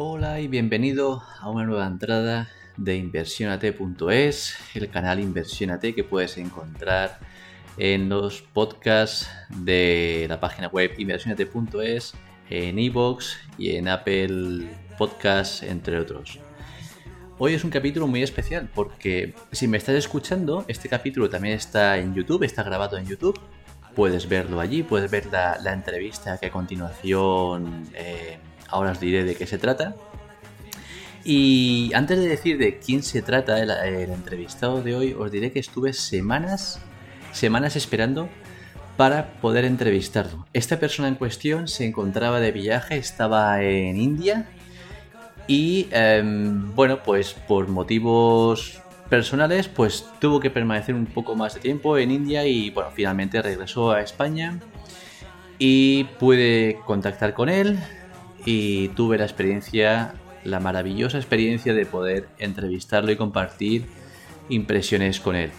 Hola y bienvenido a una nueva entrada de inversionate.es, el canal Inversionate que puedes encontrar en los podcasts de la página web inversionate.es, en iVoox y en Apple Podcasts, entre otros. Hoy es un capítulo muy especial porque si me estás escuchando, este capítulo también está en YouTube, está grabado en YouTube. Puedes verlo allí, puedes ver la, entrevista que a continuación eh, ahora os diré de qué se trata. Y antes de decir de quién se trata el, entrevistado de hoy, os diré que estuve semanas, semanas esperando para poder entrevistarlo. Esta persona en cuestión se encontraba de viaje, estaba en India y em, bueno, pues por motivos personales, pues tuvo que permanecer un poco más de tiempo en India y bueno, finalmente regresó a España y pude contactar con él, y tuve la experiencia, la maravillosa experiencia de poder entrevistarlo y compartir impresiones con él.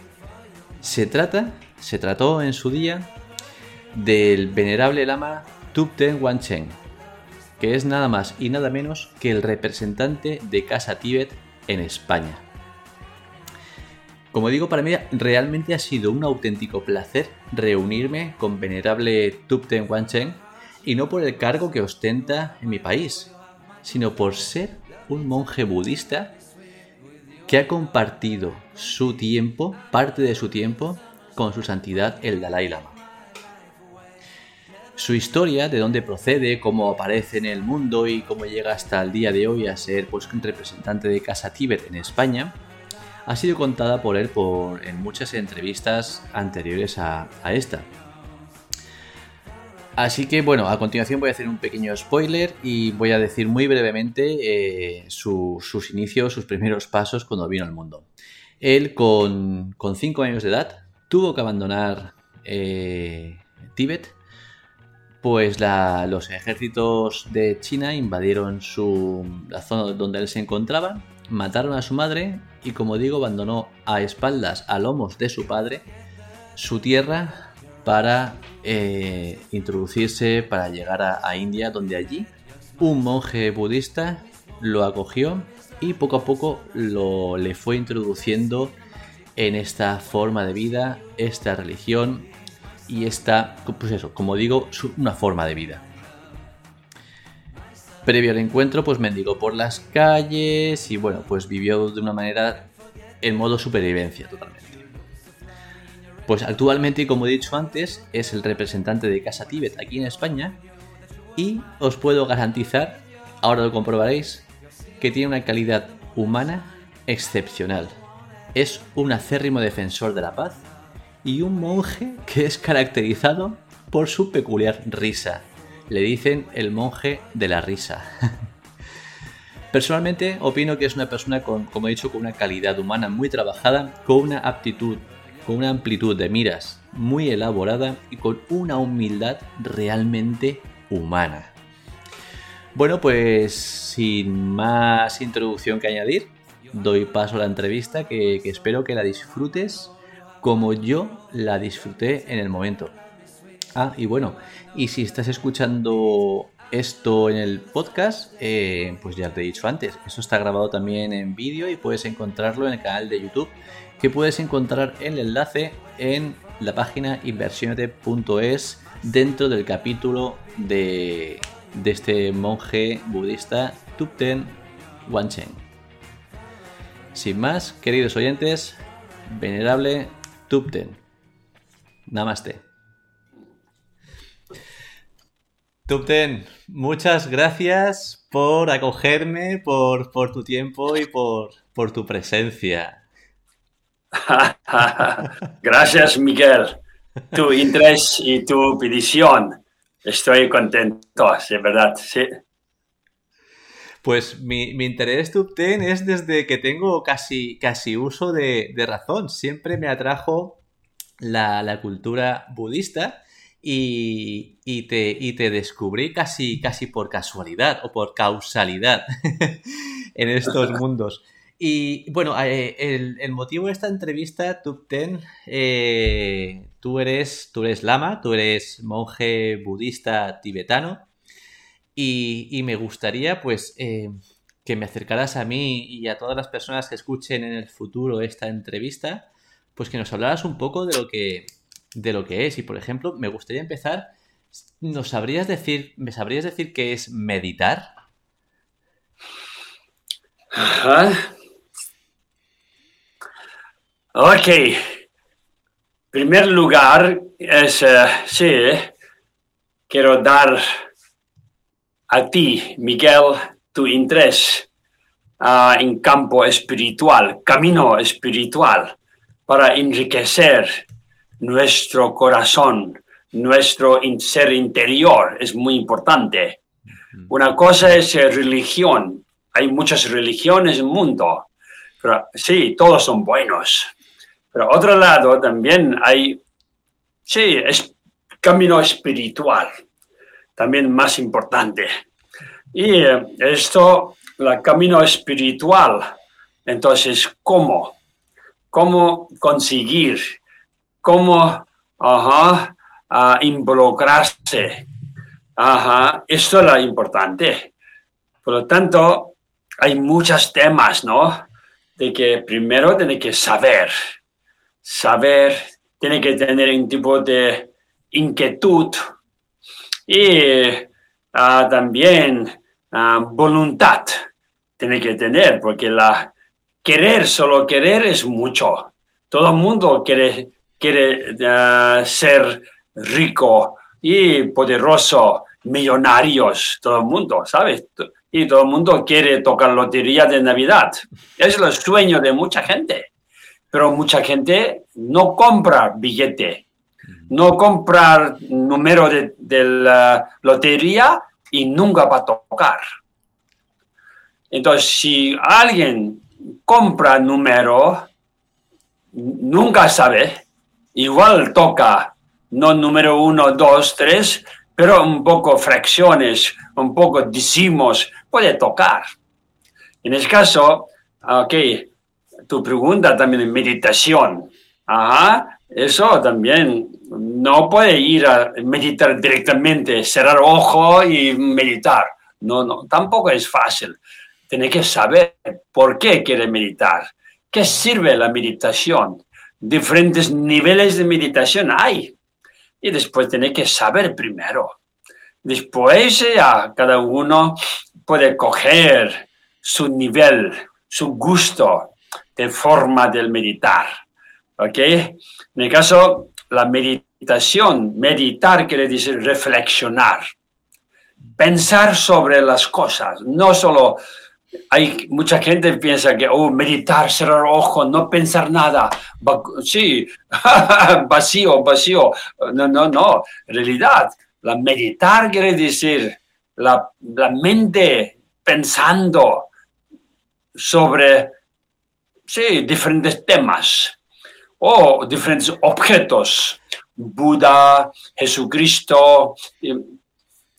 Se trata, se trató en su día del venerable lama Tupten Wanchen, que es nada más y nada menos que el representante de Casa Tíbet en España. Como digo, para mí realmente ha sido un auténtico placer reunirme con venerable Tupten Wanchen y no por el cargo que ostenta en mi país, sino por ser un monje budista que ha compartido su tiempo, parte de su tiempo, con su santidad el Dalai Lama. Su historia, de dónde procede, cómo aparece en el mundo y cómo llega hasta el día de hoy a ser pues, un representante de Casa Tíbet en España, ha sido contada por él en muchas entrevistas anteriores a esta. Así que bueno, a continuación voy a hacer un pequeño spoiler y voy a decir muy brevemente eh, sus inicios, sus primeros pasos cuando vino al mundo. Él con 5 años de edad tuvo que abandonar eh, Tíbet, pues los ejércitos de China invadieron su, la zona donde él se encontraba, mataron a su madre y como digo abandonó a espaldas, a lomos de su padre, su tierra para eh, introducirse, para llegar a, India, donde allí un monje budista lo acogió y poco a poco lo, le fue introduciendo en esta forma de vida, esta religión y esta, pues eso, como digo, una forma de vida. Previo al encuentro, pues mendigó por las calles y bueno, pues vivió de una manera en modo supervivencia totalmente. Pues actualmente, como he dicho antes, es el representante de Casa Tíbet aquí en España y os puedo garantizar, ahora lo comprobaréis, que tiene una calidad humana excepcional. Es un acérrimo defensor de la paz y un monje que es caracterizado por su peculiar risa. Le dicen el monje de la risa. Personalmente opino que es una persona con, como he dicho, con una calidad humana muy trabajada, con una aptitud con una amplitud de miras muy elaborada y con una humildad realmente humana. Bueno, pues sin más introducción que añadir, doy paso a la entrevista que, espero que la disfrutes como yo la disfruté en el momento. Ah, y bueno, y si estás escuchando esto en el podcast, eh, pues ya te he dicho antes, eso está grabado también en vídeo y puedes encontrarlo en el canal de YouTube que puedes encontrar el enlace en la página inversionate.es dentro del capítulo de, este monje budista Tupten Wanchen. Sin más, queridos oyentes, venerable Tupten. Namaste. Tupten, muchas gracias por acogerme, por, tu tiempo y por tu presencia. Gracias, Miguel. Tu interés y tu petición. Estoy contento, de verdad, sí. Pues mi, interés Tupten es desde que tengo casi, casi uso de, razón. Siempre me atrajo la, cultura budista y, te, y, te, descubrí casi, casi por casualidad o por causalidad en estos mundos. Y bueno, eh, el, motivo de esta entrevista, Tupten, eh, tú, eres, tú eres lama, tú eres monje budista tibetano y, me gustaría, pues, eh, que me acercaras a mí y a todas las personas que escuchen en el futuro esta entrevista, pues que nos hablaras un poco de lo que, de lo que es. Y, por ejemplo, me gustaría empezar, ¿nos sabrías decir, me sabrías decir qué es meditar? Ajá. Ok. primer lugar es, uh, sí, quiero dar a ti, Miguel, tu interés uh, en campo espiritual, camino espiritual, para enriquecer nuestro corazón, nuestro ser interior. Es muy importante. Una cosa es religión. Hay muchas religiones en el mundo. Pero sí, todos son buenos. Pero otro lado también hay, sí, es camino espiritual, también más importante. Y eh, esto, el camino espiritual, entonces, ¿cómo? ¿Cómo conseguir? ¿Cómo ajá, involucrarse? Ajá, esto es lo importante. Por lo tanto, hay muchos temas, ¿no? De que primero tiene que saber, saber, tiene que tener un tipo de inquietud y ah, también ah, voluntad tiene que tener, porque la querer, solo querer es mucho. Todo el mundo quiere, quiere ah, ser rico y poderoso, millonarios, todo el mundo, ¿sabes? Y todo el mundo quiere tocar lotería de Navidad. Es el sueño de mucha gente pero mucha gente no compra billete, no compra número de, la lotería y nunca va a tocar. Entonces, si alguien compra número, nunca sabe, igual toca, no número uno, dos, tres, pero un poco fracciones, un poco decimos, puede tocar. En ese caso, ok, tu pregunta también en meditación. Ajá, eso también no puede ir a meditar directamente, cerrar ojo y meditar. No, no, tampoco es fácil. Tiene que saber por qué quiere meditar, qué sirve la meditación. Diferentes niveles de meditación hay. Y después tiene que saber primero. Después ya cada uno puede coger su nivel, su gusto, de forma del meditar. ¿Ok? En el caso, la meditación, meditar quiere decir reflexionar, pensar sobre las cosas, no solo hay mucha gente piensa que oh, meditar, cerrar ojos, no pensar nada. Sí, vacío, vacío. No, no, no. En realidad, la meditar quiere decir la, la mente pensando sobre sí, diferentes temas o diferentes objetos. Buda, Jesucristo,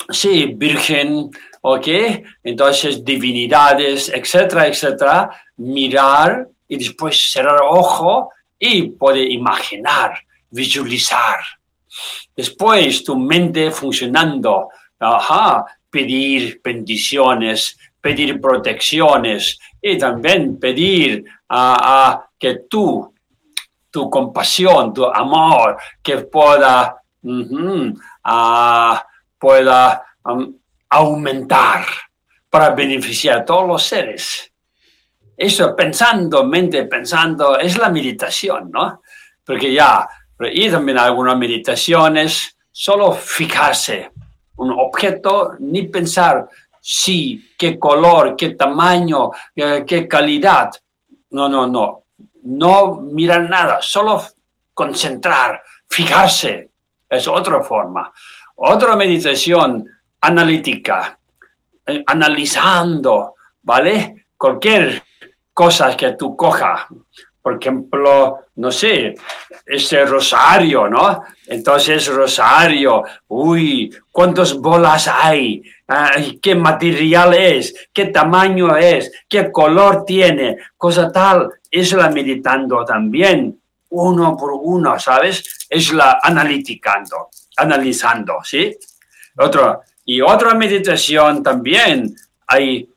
sí, Virgen, ¿ok? Entonces, divinidades, etcétera, etcétera. Mirar y después cerrar ojo y poder imaginar, visualizar. Después, tu mente funcionando, ajá, pedir bendiciones, pedir protecciones y también pedir a, que tú, tu compasión, tu amor, que pueda, pueda um, aumentar para beneficiar a todos los seres. Eso pensando, mente pensando, es la meditación, ¿no? Porque ya, y también algunas meditaciones, solo fijarse un objeto, ni pensar sí, qué color, qué tamaño, qué calidad. No, no, no. No mirar nada, solo concentrar, fijarse. Es otra forma. Otra meditación analítica, eh, analizando, ¿vale? Cualquier cosa que tú cojas. Por ejemplo, no sé, ese rosario, ¿no? Entonces, rosario, uy, ¿cuántas bolas hay? ¿Qué material es? ¿Qué tamaño es? ¿Qué color tiene? Cosa tal. Es la meditando también, uno por uno, ¿sabes? Es la analiticando, analizando, ¿sí? Otro, Y otra meditación también hay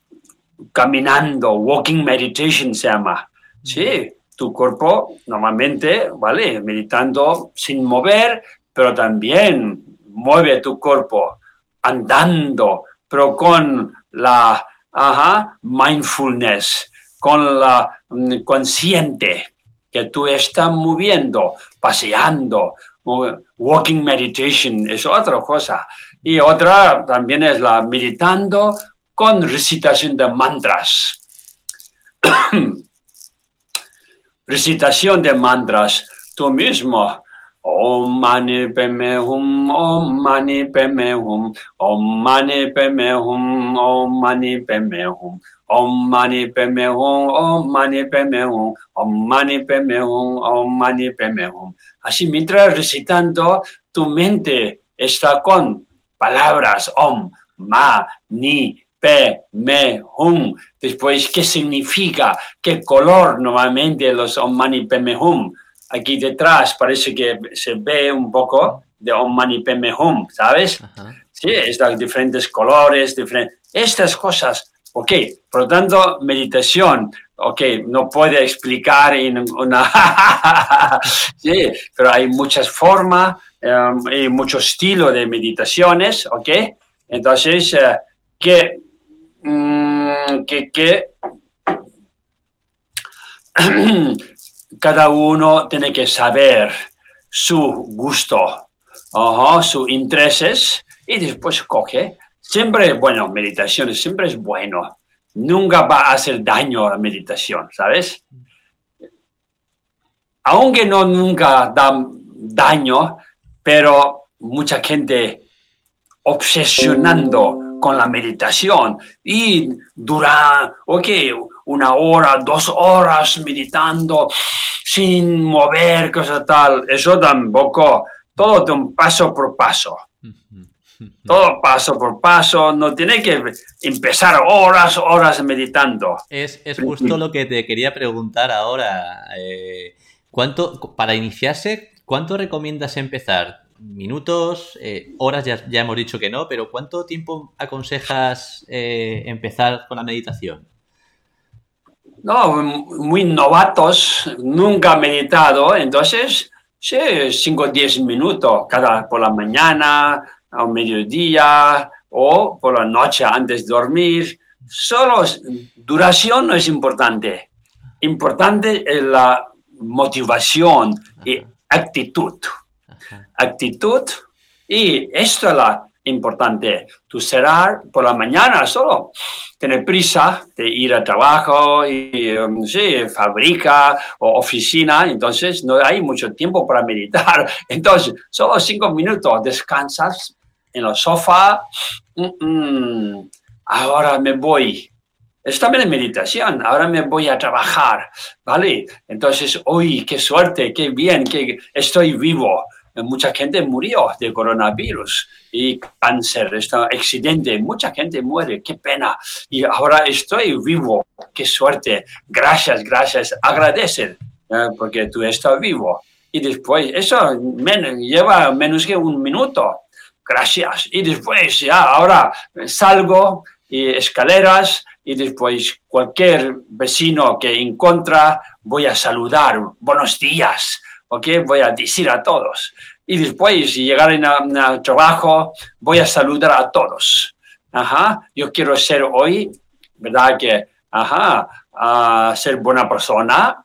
caminando, walking meditation se llama. Sí, tu cuerpo normalmente, ¿vale? Meditando sin mover, pero también mueve tu cuerpo andando, pero con la mindfulness, con la mm, consciente que tú estás moviendo, paseando, walking meditation es otra cosa. Y otra también es la meditando con recitación de mantras. recitación de mantras, tú mismo. Om mani peme hum, om mani peme hum, om mani peme hum, om mani peme hum, om mani peme hum, om mani peme hum, om mani peme hum, hum. Así mientras recitando, tu mente está con palabras om, ma, ni, pe, me, hum. Después, ¿qué significa? ¿Qué color normalmente los om mani me hum? Aquí detrás parece que se ve un poco de om mani hum, ¿sabes? Sí, están diferentes colores, diferentes... Estas cosas, ok. Por lo tanto, meditación, ok, no puede explicar en una... sí, pero hay muchas formas um, y mucho estilo de meditaciones, ok. Entonces, uh, ¿qué Mm, que, cada uno tiene que saber su gusto, sus intereses y después coge. Siempre, bueno, meditación siempre es bueno. Nunca va a hacer daño a la meditación, ¿sabes? Aunque no nunca da daño, pero mucha gente obsesionando con la meditación y dura, ok, una hora, dos horas meditando sin mover, cosa tal. Eso tampoco, todo de un paso por paso. Todo paso por paso, no tiene que empezar horas, horas meditando. Es, justo lo que te quería preguntar ahora. Eh, ¿Cuánto, para iniciarse, cuánto recomiendas empezar? minutos, eh, horas ya, ya, hemos dicho que no, pero ¿cuánto tiempo aconsejas eh, empezar con la meditación? No, muy novatos, nunca meditado, entonces, sí, 5 o 10 minutos cada por la mañana, a mediodía o por la noche antes de dormir. Solo duración no es importante. Importante es la motivación y actitud actitud. Y esto es lo importante. Tú serás por la mañana solo. Tener prisa de ir al trabajo, y, um, sí, fábrica o oficina, entonces no hay mucho tiempo para meditar. Entonces, solo cinco minutos, descansas en el sofá. Mm, mm, ahora me voy. Es también meditación. Ahora me voy a trabajar, ¿vale? Entonces, uy, qué suerte, qué bien, que estoy vivo mucha gente murió de coronavirus y cáncer, este accidente, mucha gente muere, qué pena. Y ahora estoy vivo, qué suerte, gracias, gracias, agradecer eh, porque tú estás vivo. Y después, eso lleva menos que un minuto, gracias. Y después, ya, ahora salgo y escaleras y después cualquier vecino que encuentra voy a saludar, buenos días, ¿ok? Voy a decir a todos. Y después, si llegar al trabajo, voy a saludar a todos. Ajá, yo quiero ser hoy, ¿verdad? Que, ajá, a ser buena persona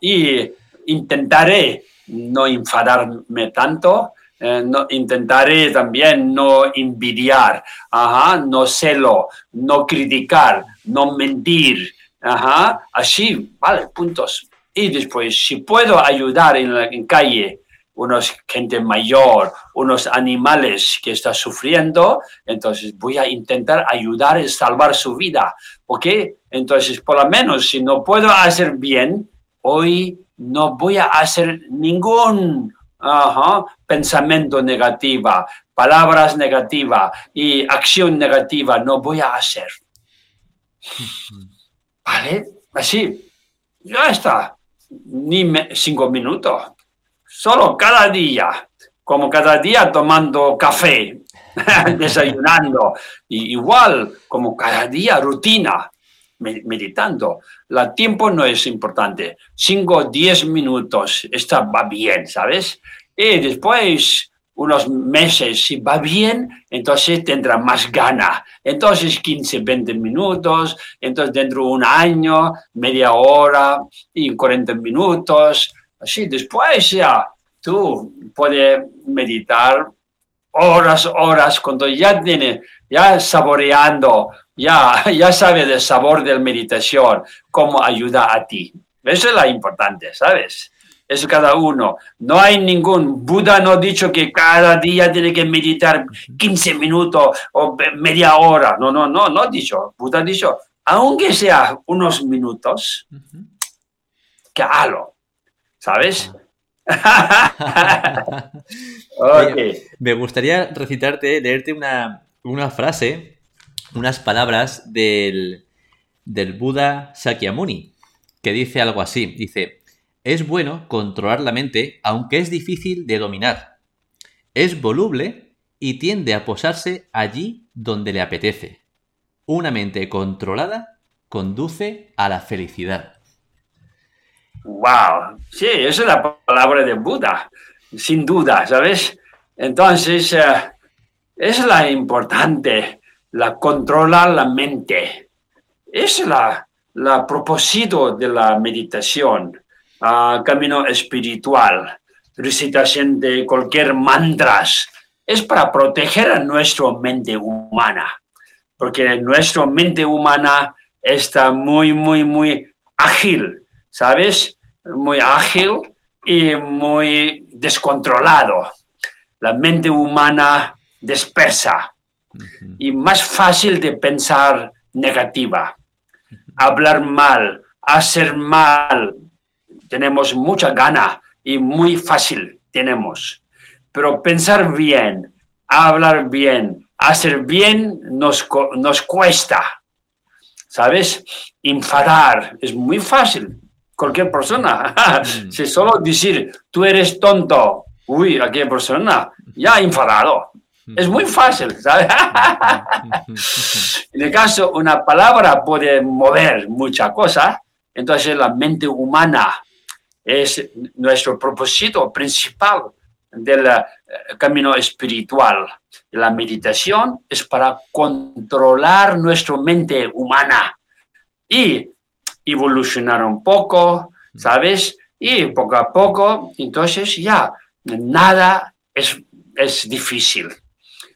y intentaré no enfadarme tanto, eh, no, intentaré también no envidiar, ajá, no celo, no criticar, no mentir, ajá, así, vale, puntos. Y después, si puedo ayudar en la calle, unos gente mayor, unos animales que están sufriendo, entonces voy a intentar ayudar y salvar su vida, ¿ok? Entonces, por lo menos, si no puedo hacer bien, hoy no voy a hacer ningún pensamiento negativa, palabras negativas y acción negativa, no voy a hacer. ¿Vale? Así, ya está ni cinco minutos. Solo cada día, como cada día tomando café. desayunando, igual como cada día rutina, meditando. El tiempo no es importante, 5 10 minutos está, va bien, ¿sabes? Y después unos meses, si va bien, entonces tendrá más gana. Entonces 15, 20 minutos, entonces dentro de un año, media hora y 40 minutos. Así, después ya tú puedes meditar horas, horas, cuando ya tiene, ya saboreando, ya, ya sabe del sabor de la meditación, cómo ayuda a ti. Eso es lo importante, ¿sabes? Es cada uno. No hay ningún, Buda no ha dicho que cada día tiene que meditar 15 minutos o media hora. No, no, no, no ha dicho. Buda ha dicho, aunque sea unos minutos, que halo, ¿sabes? Me gustaría recitarte, leerte una, una frase, unas palabras del, del Buda Sakyamuni, que dice algo así. Dice, es bueno controlar la mente, aunque es difícil de dominar. Es voluble y tiende a posarse allí donde le apetece. Una mente controlada conduce a la felicidad. ¡Wow! Sí, esa es la palabra de Buda, sin duda, ¿sabes? Entonces, eh, es la importante, la controlar la mente. Es la, la propósito de la meditación camino espiritual, recitación de cualquier mantras, es para proteger a nuestra mente humana, porque nuestra mente humana está muy, muy, muy ágil, ¿sabes? Muy ágil y muy descontrolado. La mente humana dispersa y más fácil de pensar negativa, hablar mal, hacer mal, tenemos mucha gana y muy fácil tenemos. Pero pensar bien, hablar bien, hacer bien nos, nos cuesta. ¿Sabes? Enfadar es muy fácil. Cualquier persona. Mm. si solo decir, tú eres tonto, uy, aquella persona ya enfadado. Es muy fácil, ¿sabes? en el caso, una palabra puede mover mucha cosa, entonces la mente humana es nuestro propósito principal del eh, camino espiritual. La meditación es para controlar nuestra mente humana y evolucionar un poco, ¿sabes? Y poco a poco, entonces ya nada es, es difícil.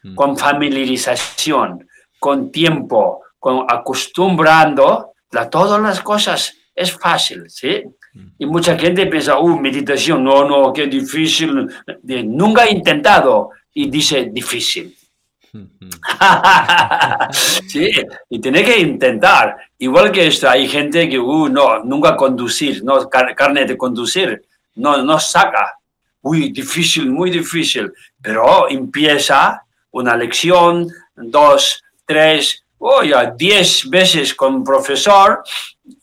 Mm. Con familiarización, con tiempo, con acostumbrando, a todas las cosas es fácil, ¿sí? Y mucha gente piensa, uh, meditación, no, no, qué difícil. Nunca he intentado y dice difícil. sí, y tiene que intentar. Igual que esto, hay gente que, uh, no, nunca conducir, no, carne de conducir, no, no saca. Uy, difícil, muy difícil. Pero empieza una lección, dos, tres, oh, ya diez veces con profesor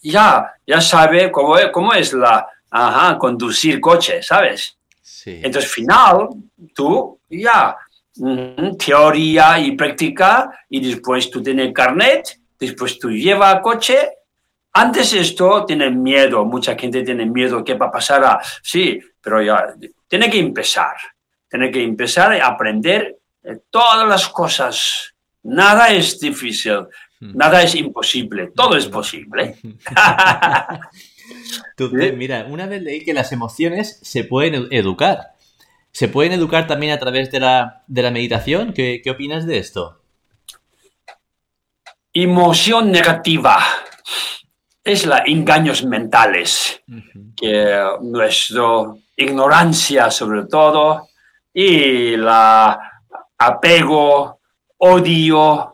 ya, ya sabe cómo, cómo es la, ajá, conducir coche, ¿sabes? Sí. Entonces, final, tú ya, teoría y práctica, y después tú tienes carnet, después tú llevas coche. Antes esto tiene miedo, mucha gente tiene miedo, ¿qué va a pasar? A, sí, pero ya, tiene que empezar, tiene que empezar a aprender todas las cosas. Nada es difícil. Nada es imposible, todo es posible. Mira, una vez leí que las emociones se pueden educar. ¿Se pueden educar también a través de la, meditación? ¿Qué, opinas de esto? Emoción negativa es la engaños mentales, que nuestra ignorancia sobre todo y la apego, odio,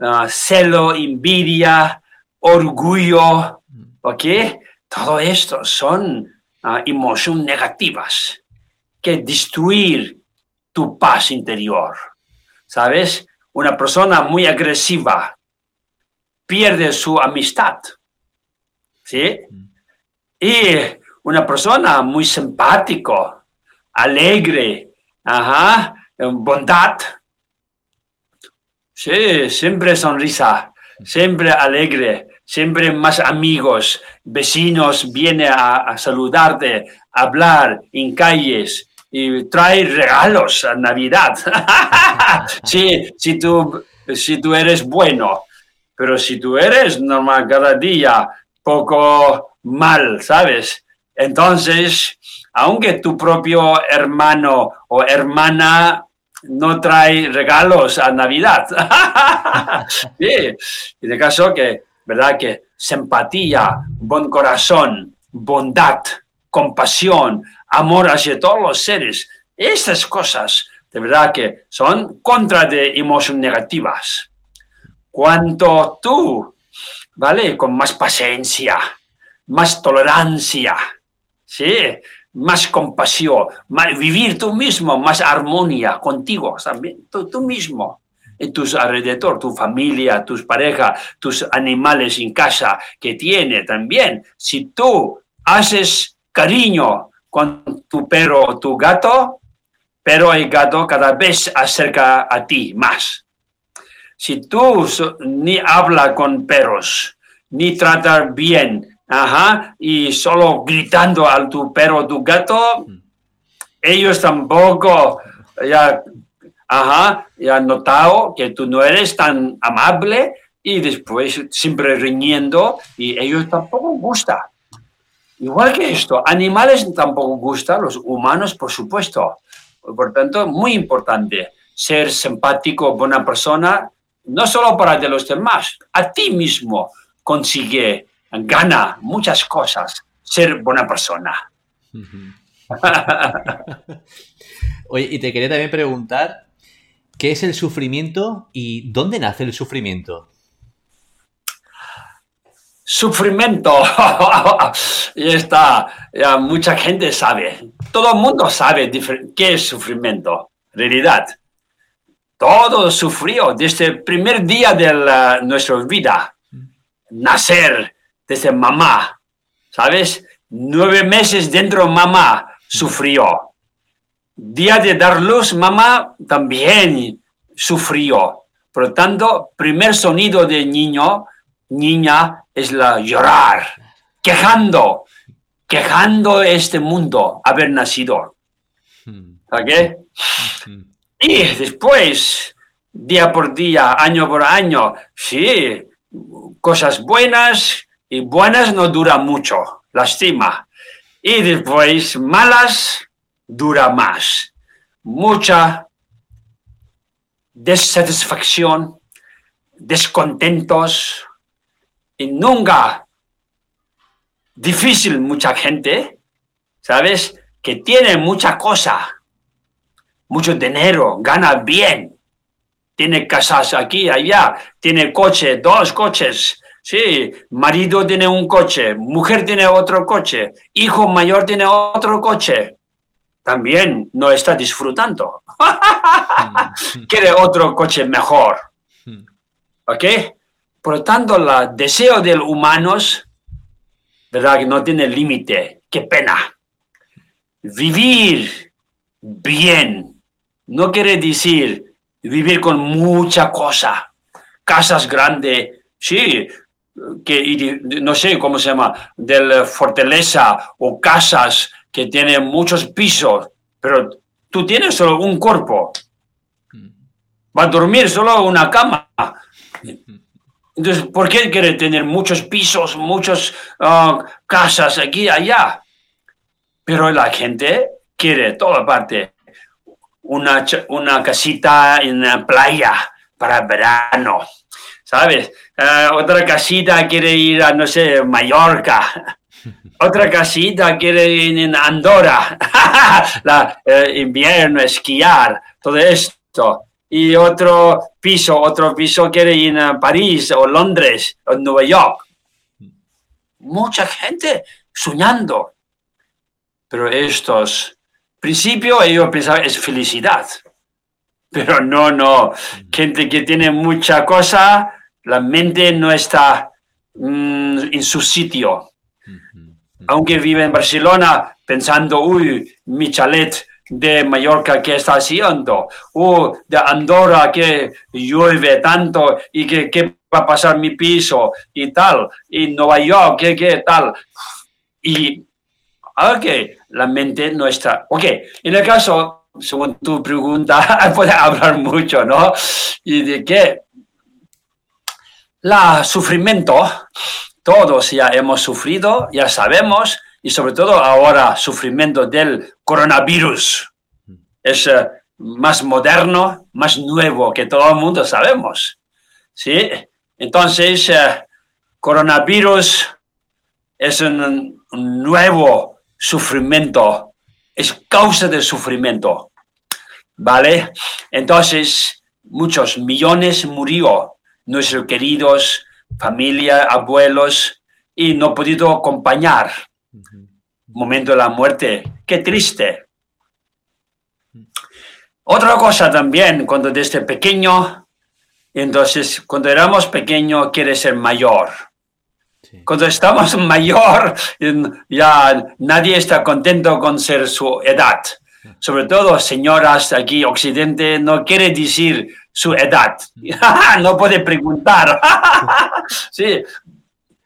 Ah, celo, envidia, orgullo, ¿ok? Todo esto son uh, emociones negativas que destruir tu paz interior. ¿Sabes? Una persona muy agresiva pierde su amistad. ¿Sí? Y una persona muy simpático, alegre, ajá, bondad, Sí, siempre sonrisa, siempre alegre, siempre más amigos, vecinos vienen a, saludarte, a hablar en calles y trae regalos a Navidad. sí, si tú, si tú eres bueno, pero si tú eres normal cada día, poco mal, ¿sabes? Entonces, aunque tu propio hermano o hermana no trae regalos a Navidad. sí, en el caso que ¿verdad? Que simpatía, buen corazón, bondad, compasión, amor hacia todos los seres, estas cosas, de verdad que son contra de emociones negativas. Cuanto tú, ¿vale? Con más paciencia, más tolerancia, ¿sí? Más compasión, más, vivir tú mismo, más armonía contigo también, tú mismo en tus alrededor, tu familia, tus parejas, tus animales en casa que tiene también. Si tú haces cariño con tu perro o tu gato, pero el gato cada vez acerca a ti más. Si tú ni habla con perros, ni tratar bien, ajá, y solo gritando a tu perro tu gato, mm. ellos tampoco ya ajá, y han notado que tú no eres tan amable y después siempre riñendo y ellos tampoco gusta. Igual que esto, animales tampoco gustan, los humanos por supuesto. Por tanto, muy importante ser simpático, buena persona, no solo para de los demás, a ti mismo consigue, gana muchas cosas, ser buena persona. Oye, y te quería también preguntar, ¿Qué es el sufrimiento y dónde nace el sufrimiento? Sufrimiento. y está, ya mucha gente sabe. Todo el mundo sabe qué es sufrimiento. Realidad. Todo sufrió desde el primer día de nuestra vida. Nacer desde mamá. ¿Sabes? Nueve meses dentro de mamá sufrió Día de dar luz, mamá también sufrió. Por lo tanto, primer sonido de niño, niña, es la llorar, quejando, quejando este mundo, haber nacido. ¿Ok? Y después, día por día, año por año, sí, cosas buenas y buenas no duran mucho, lastima. Y después malas dura más. Mucha desatisfacción, descontentos y nunca difícil mucha gente, ¿sabes? Que tiene mucha cosa, mucho dinero, gana bien, tiene casas aquí, allá, tiene coche, dos coches, sí, marido tiene un coche, mujer tiene otro coche, hijo mayor tiene otro coche, también no está disfrutando. Quiere otro coche mejor. ¿Ok? Por lo tanto, el deseo del humanos, ¿verdad? Que no tiene límite. Qué pena. Vivir bien no quiere decir vivir con mucha cosa. Casas grandes, sí, que no sé cómo se llama, de la fortaleza o casas que tiene muchos pisos, pero tú tienes solo un cuerpo. Va a dormir solo una cama. Entonces, ¿por qué quiere tener muchos pisos, muchas ah, casas aquí y allá? Pero la gente quiere toda parte. Una, una casita en la playa para verano, ¿sabes? Ah, otra casita quiere ir a, no sé, Mallorca. Otra casita quiere ir en Andorra, la, eh, invierno, esquiar, todo esto. Y otro piso, otro piso quiere ir a París o Londres o Nueva York. Mucha gente soñando. Pero estos, principio ellos pensaban es felicidad. Pero no, no. Gente que tiene mucha cosa, la mente no está mm, en su sitio aunque vive en Barcelona pensando, uy, mi chalet de Mallorca que está haciendo, o de Andorra que llueve tanto y que, que va a pasar mi piso y tal, y Nueva York, que, que tal. Y, ok, la mente no está. Ok, en el caso, según tu pregunta, puede hablar mucho, ¿no? Y de que la sufrimiento, todos ya hemos sufrido, ya sabemos, y sobre todo ahora sufrimiento del coronavirus. Es eh, más moderno, más nuevo que todo el mundo sabemos. ¿Sí? Entonces, eh, coronavirus es un, nuevo sufrimiento, es causa de sufrimiento. ¿Vale? Entonces, muchos millones murió, nuestros queridos, familia, abuelos, y no podido acompañar momento de la muerte. Qué triste. Otra cosa también, cuando desde pequeño, entonces cuando éramos pequeños quiere ser mayor. Cuando estamos mayor, ya nadie está contento con ser su edad. Sobre todo, señoras aquí, Occidente, no quiere decir su edad. no puede preguntar. sí,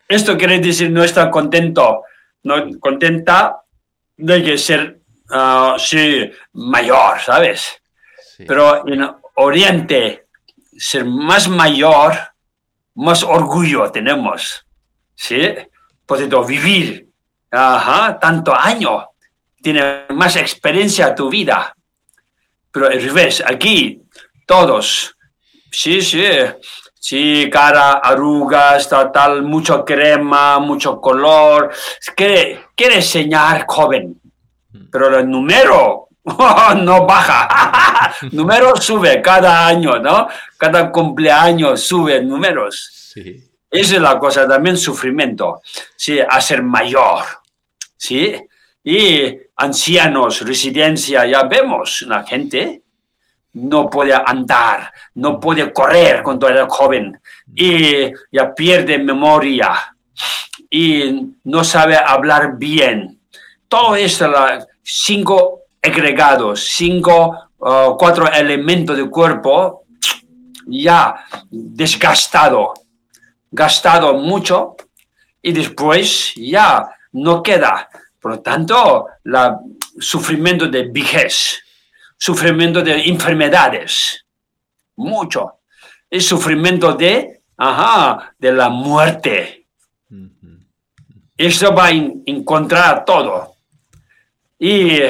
esto quiere decir no está contento no contenta de que ser uh, sí, mayor, ¿sabes? Pero en Oriente, ser más mayor, más orgullo tenemos, ¿sí? Vivir ajá, tanto año, tiene más experiencia tu vida. Pero al revés, aquí todos, sí, sí, Sí, cara, arrugas, tal, tal, mucho crema, mucho color. Quiere, quiere enseñar joven, mm. pero el número no baja. número sube cada año, ¿no? Cada cumpleaños sube números. Sí. Esa es la cosa, también sufrimiento. Sí, a ser mayor. Sí. Y ancianos, residencia, ya vemos la gente no puede andar, no puede correr cuando era joven y ya pierde memoria y no sabe hablar bien. Todo esto, cinco agregados, cinco, uh, cuatro elementos del cuerpo ya desgastado, gastado mucho y después ya no queda. Por lo tanto, el sufrimiento de vejez sufrimiento de enfermedades, mucho. El sufrimiento de, ajá, de la muerte. Esto va a encontrar todo. Y,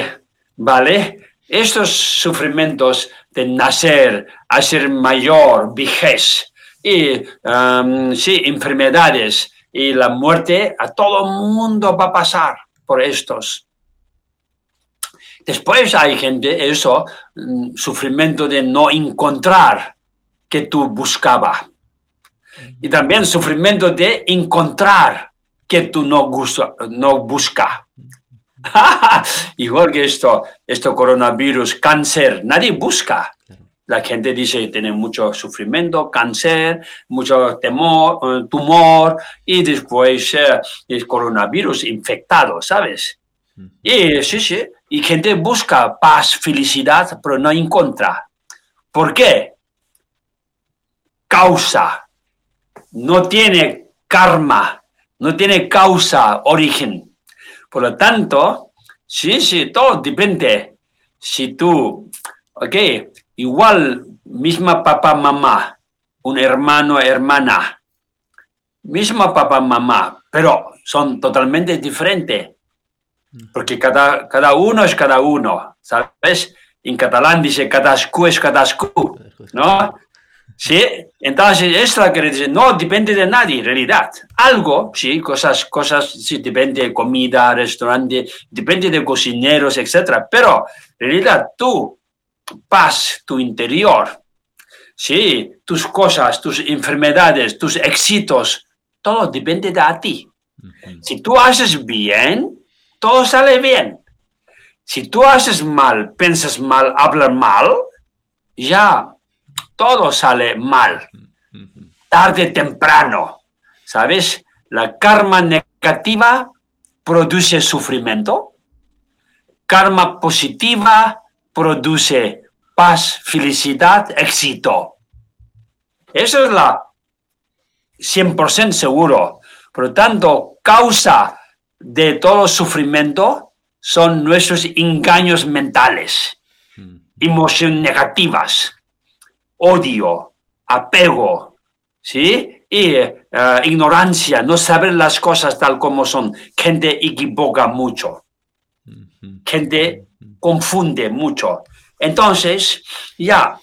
¿vale? Estos sufrimientos de nacer, hacer mayor, vejez, y, um, sí, enfermedades y la muerte, a todo mundo va a pasar por estos. Después hay gente, eso, mm, sufrimiento de no encontrar que tú buscaba. Y también sufrimiento de encontrar que tú no, no busca. Igual que esto, esto coronavirus, cáncer, nadie busca. La gente dice que tiene mucho sufrimiento, cáncer, mucho temor, eh, tumor y después eh, el coronavirus infectado, ¿sabes? Y sí, sí, y gente busca paz, felicidad, pero no encuentra. ¿Por qué? Causa. No tiene karma, no tiene causa, origen. Por lo tanto, sí, sí, todo depende. Si tú, ok, igual, misma papá, mamá, un hermano, hermana, misma papá, mamá, pero son totalmente diferentes porque cada, cada uno es cada uno, ¿sabes? En catalán dice cadascú es cadascú, ¿no? Sí, entonces esto quiere decir, no depende de nadie en realidad. Algo, sí, cosas, cosas, sí, depende de comida, restaurante, depende de cocineros, etc. Pero en realidad tú, paz, tu interior, sí, tus cosas, tus enfermedades, tus éxitos, todo depende de ti. Si tú haces bien, todo sale bien. Si tú haces mal, piensas mal, hablas mal, ya todo sale mal. Tarde, temprano. ¿Sabes? La karma negativa produce sufrimiento. Karma positiva produce paz, felicidad, éxito. Eso es la 100% seguro. Por lo tanto, causa de todo sufrimiento son nuestros engaños mentales, Mm. emociones negativas, odio, apego, ¿sí? Y eh, ignorancia, no saber las cosas tal como son. Gente equivoca mucho, Ujú. gente confunde mucho. Entonces, ya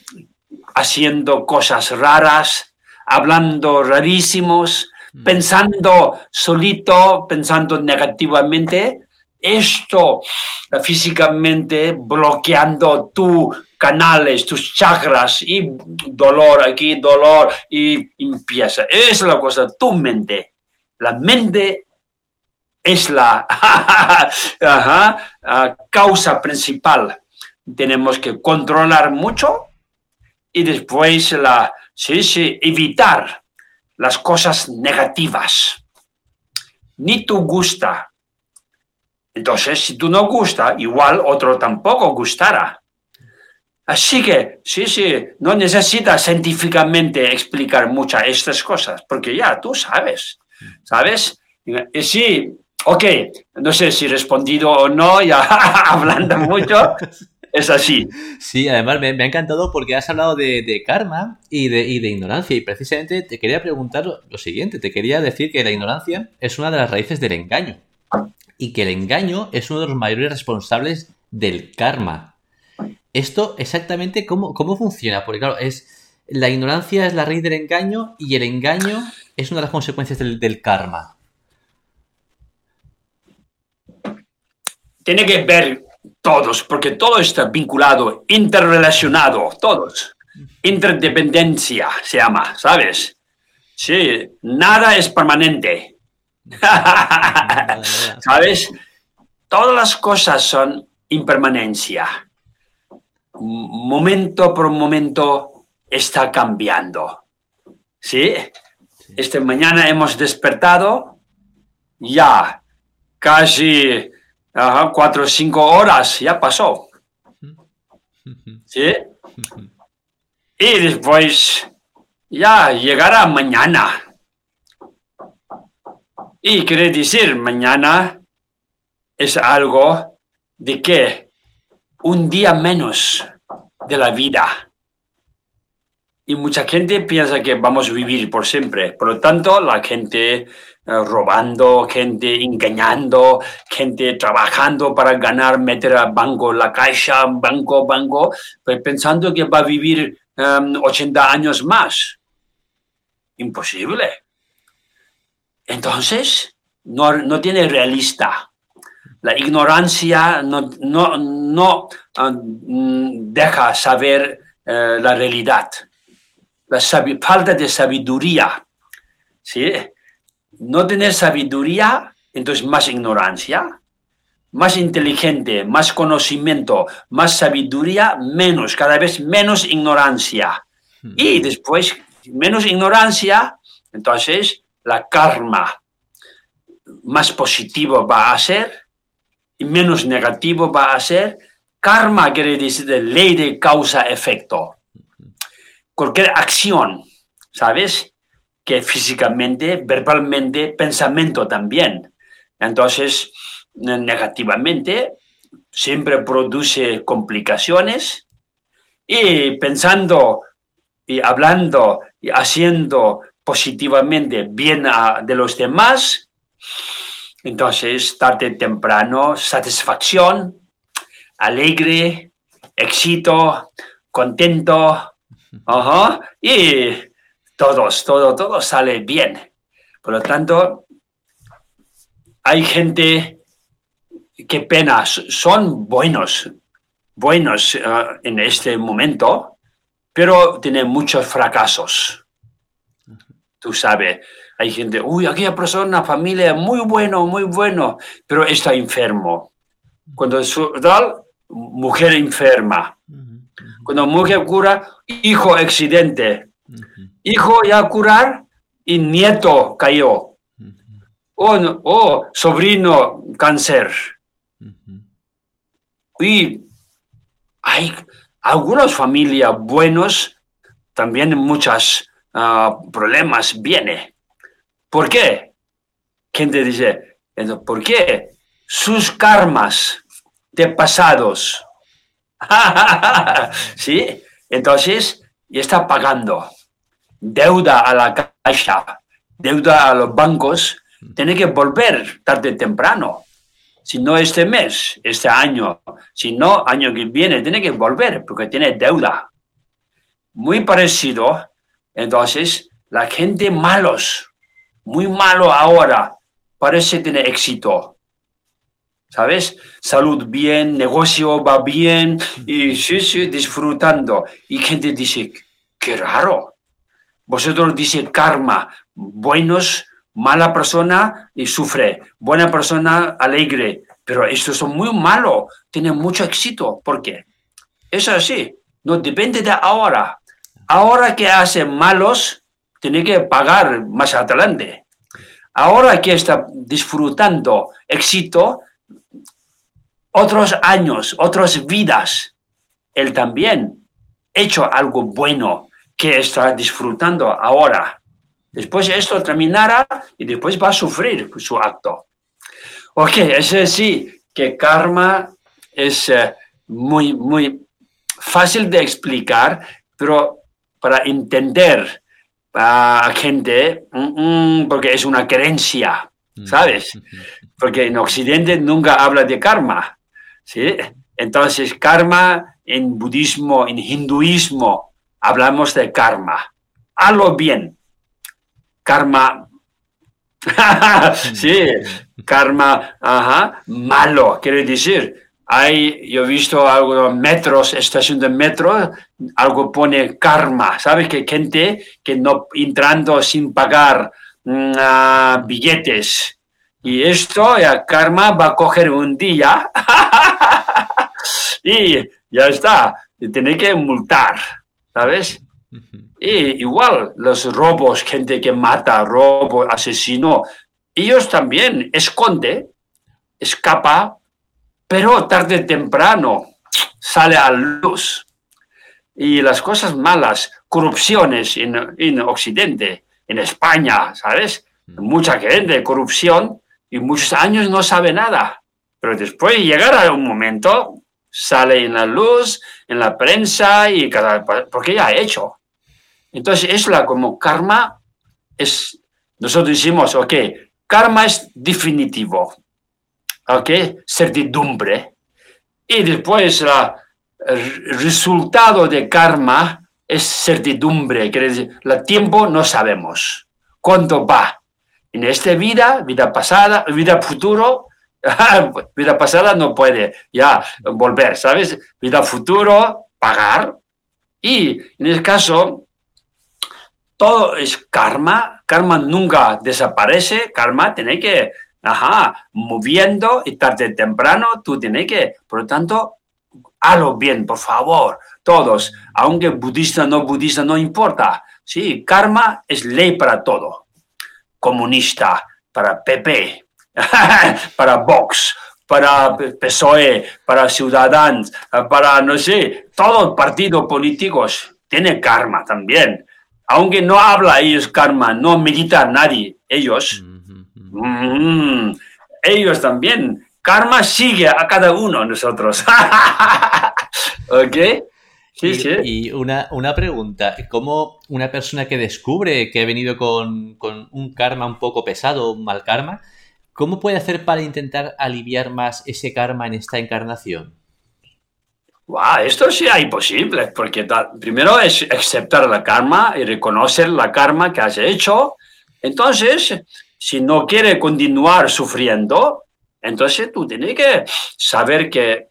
haciendo cosas raras, hablando rarísimos, pensando solito, pensando negativamente, esto eh, físicamente bloqueando tus canales, tus chakras y dolor aquí, dolor y empieza. Es la cosa, tu mente. La mente es la ajá, causa principal. Tenemos que controlar mucho y después la, sí, sí, evitar las cosas negativas. Ni tú gusta. Entonces, si tú no gusta, igual otro tampoco gustará. Así que, sí, sí, no necesitas científicamente explicar muchas estas cosas, porque ya tú sabes, ¿sabes? Y sí, ok, no sé si he respondido o no, ya hablando mucho, es así. Sí, además me, me ha encantado porque has hablado de, de karma y de, y de ignorancia. Y precisamente te quería preguntar lo, siguiente. Te quería decir que la ignorancia es una de las raíces del engaño. Y que el engaño es uno de los mayores responsables del karma. Esto exactamente cómo, cómo funciona. Porque claro, es la ignorancia es la raíz del engaño y el engaño es una de las consecuencias del, del karma. Tiene que ver todos, porque todo está vinculado, interrelacionado, todos. Interdependencia se llama, ¿sabes? Sí, nada es permanente. ¿Sabes? Todas las cosas son impermanencia. Momento por momento está cambiando. ¿Sí? Esta mañana hemos despertado ya casi ajá, cuatro o cinco horas, ya pasó. ¿Sí? Y después ya llegará mañana. Y quiere decir, mañana es algo de que un día menos de la vida. Y mucha gente piensa que vamos a vivir por siempre. Por lo tanto, la gente eh, robando, gente engañando, gente trabajando para ganar, meter a banco la caixa, banco, banco, pues pensando que va a vivir um, 80 años más. Imposible. Entonces, no, no tiene realista. La ignorancia no, no, no uh, deja saber uh, la realidad. La falta de sabiduría. ¿sí? No tener sabiduría, entonces más ignorancia. Más inteligente, más conocimiento, más sabiduría, menos, cada vez menos ignorancia. Y después, menos ignorancia, entonces la karma más positivo va a ser y menos negativo va a ser. Karma quiere decir de ley de causa-efecto. Cualquier acción, ¿sabes? Que físicamente, verbalmente, pensamiento también. Entonces, negativamente, siempre produce complicaciones y pensando y hablando y haciendo positivamente bien a, de los demás, entonces tarde temprano satisfacción, alegre, éxito, contento, -huh, y todos, todo, todo sale bien. Por lo tanto, hay gente qué pena, son buenos, buenos uh, en este momento, pero tienen muchos fracasos. Tú sabes, hay gente, uy, aquella persona, familia, muy bueno, muy bueno, pero está enfermo. Cuando su tal, mujer enferma. Cuando mujer cura, hijo accidente. Hijo ya curar y nieto cayó. O oh, oh, sobrino cáncer. Y hay algunas familias buenos, también muchos ah, problemas vienen. ¿Por qué? Gente dice, ¿por qué? Sus karmas de pasados. ¿Sí? Entonces, está pagando deuda a la caixa, deuda a los bancos, tiene que volver tarde o temprano. Si no este mes, este año, si no año que viene, tiene que volver porque tiene deuda. Muy parecido, entonces, la gente malos, muy malo ahora, parece tener éxito. ¿Sabes? Salud bien, negocio va bien, y sí, sí, disfrutando. Y gente dice, qué raro. Vosotros dice karma, buenos, mala persona y sufre, buena persona alegre, pero estos son muy malos, tienen mucho éxito. ¿Por qué? Es así, no depende de ahora. Ahora que hacen malos, tiene que pagar más adelante. Ahora que está disfrutando éxito, otros años, otras vidas, él también hecho algo bueno que está disfrutando ahora. Después esto terminará y después va a sufrir su acto. Ok, es decir, que karma es eh, muy, muy fácil de explicar, pero para entender a gente, mm, mm, porque es una creencia, mm. ¿sabes? Porque en Occidente nunca habla de karma, ¿sí? Entonces, karma en budismo, en hinduismo, hablamos de karma. Hazlo bien. Karma. sí, karma, ajá, malo, quiere decir. Hay, yo he visto algo, metros, estación de metro, algo pone karma, ¿sabes? Que gente que no entrando sin pagar mm, billetes. Y esto, ya karma va a coger un día y ya está, tiene que multar. ¿sabes? Y igual los robos, gente que mata, robo, asesino, ellos también esconde, escapa, pero tarde o temprano sale a luz. Y las cosas malas, corrupciones en, en Occidente, en España, ¿sabes? Mucha gente, corrupción, y muchos años no sabe nada. Pero después llegará un momento sale en la luz, en la prensa y cada porque ya ha hecho. Entonces es la como karma es nosotros decimos, ok, karma es definitivo, ok, certidumbre y después la, el resultado de karma es certidumbre, quiere decir, el tiempo no sabemos cuánto va. En esta vida, vida pasada, vida futuro, vida pasada no puede ya volver, ¿sabes? Vida futuro, pagar. Y en el caso, todo es karma. Karma nunca desaparece. Karma tiene que, ajá, moviendo y tarde o temprano tú tienes que, por lo tanto, hazlo bien, por favor. Todos, aunque budista, no budista, no importa. Sí, karma es ley para todo. Comunista, para PP, para Vox, para PSOE, para Ciudadanos, para, no sé, todos partidos políticos tienen karma también. Aunque no habla ellos karma, no medita nadie, ellos, mm, ellos también. Karma sigue a cada uno de nosotros. ¿Ok? Sí, y, sí. y una, una, pregunta, ¿cómo una persona que descubre que ha venido con, con un karma un poco pesado, un mal karma, ¿Cómo puede hacer para intentar aliviar más ese karma en esta encarnación? Wow, esto sí es imposible, porque primero es aceptar la karma y reconocer la karma que has hecho. Entonces, si no quiere continuar sufriendo, entonces tú tienes que saber que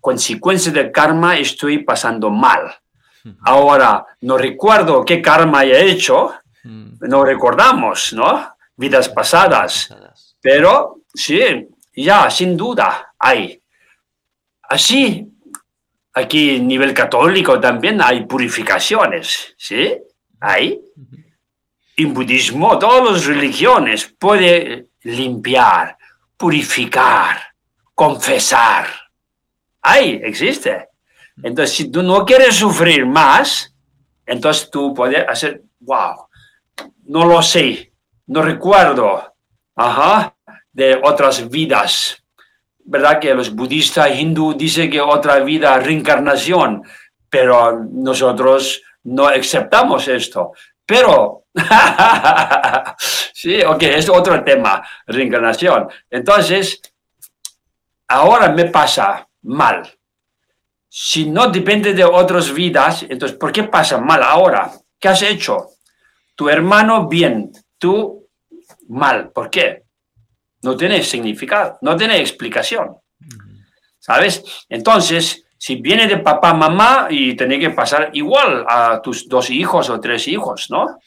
consecuencia del karma estoy pasando mal. Ahora, no recuerdo qué karma he hecho, no recordamos, ¿no? Vidas pasadas. Pero sí, ya, sin duda, hay. Así, aquí a nivel católico también hay purificaciones, ¿sí? Hay. En budismo, todas las religiones pueden limpiar, purificar, confesar. Hay, existe. Entonces, si tú no quieres sufrir más, entonces tú puedes hacer, wow, no lo sé, no recuerdo, ajá, de otras vidas. ¿Verdad que los budistas hindú dicen que otra vida, reencarnación, pero nosotros no aceptamos esto. Pero, sí, ok, es otro tema, reencarnación. Entonces, ahora me pasa mal. Si no depende de otras vidas, entonces, ¿por qué pasa mal ahora? ¿Qué has hecho? Tu hermano bien, tú mal. ¿Por qué? No tiene significado, no tiene explicación. ¿Sabes? Entonces, si viene de papá, mamá, y tiene que pasar igual a tus dos hijos o tres hijos, ¿no?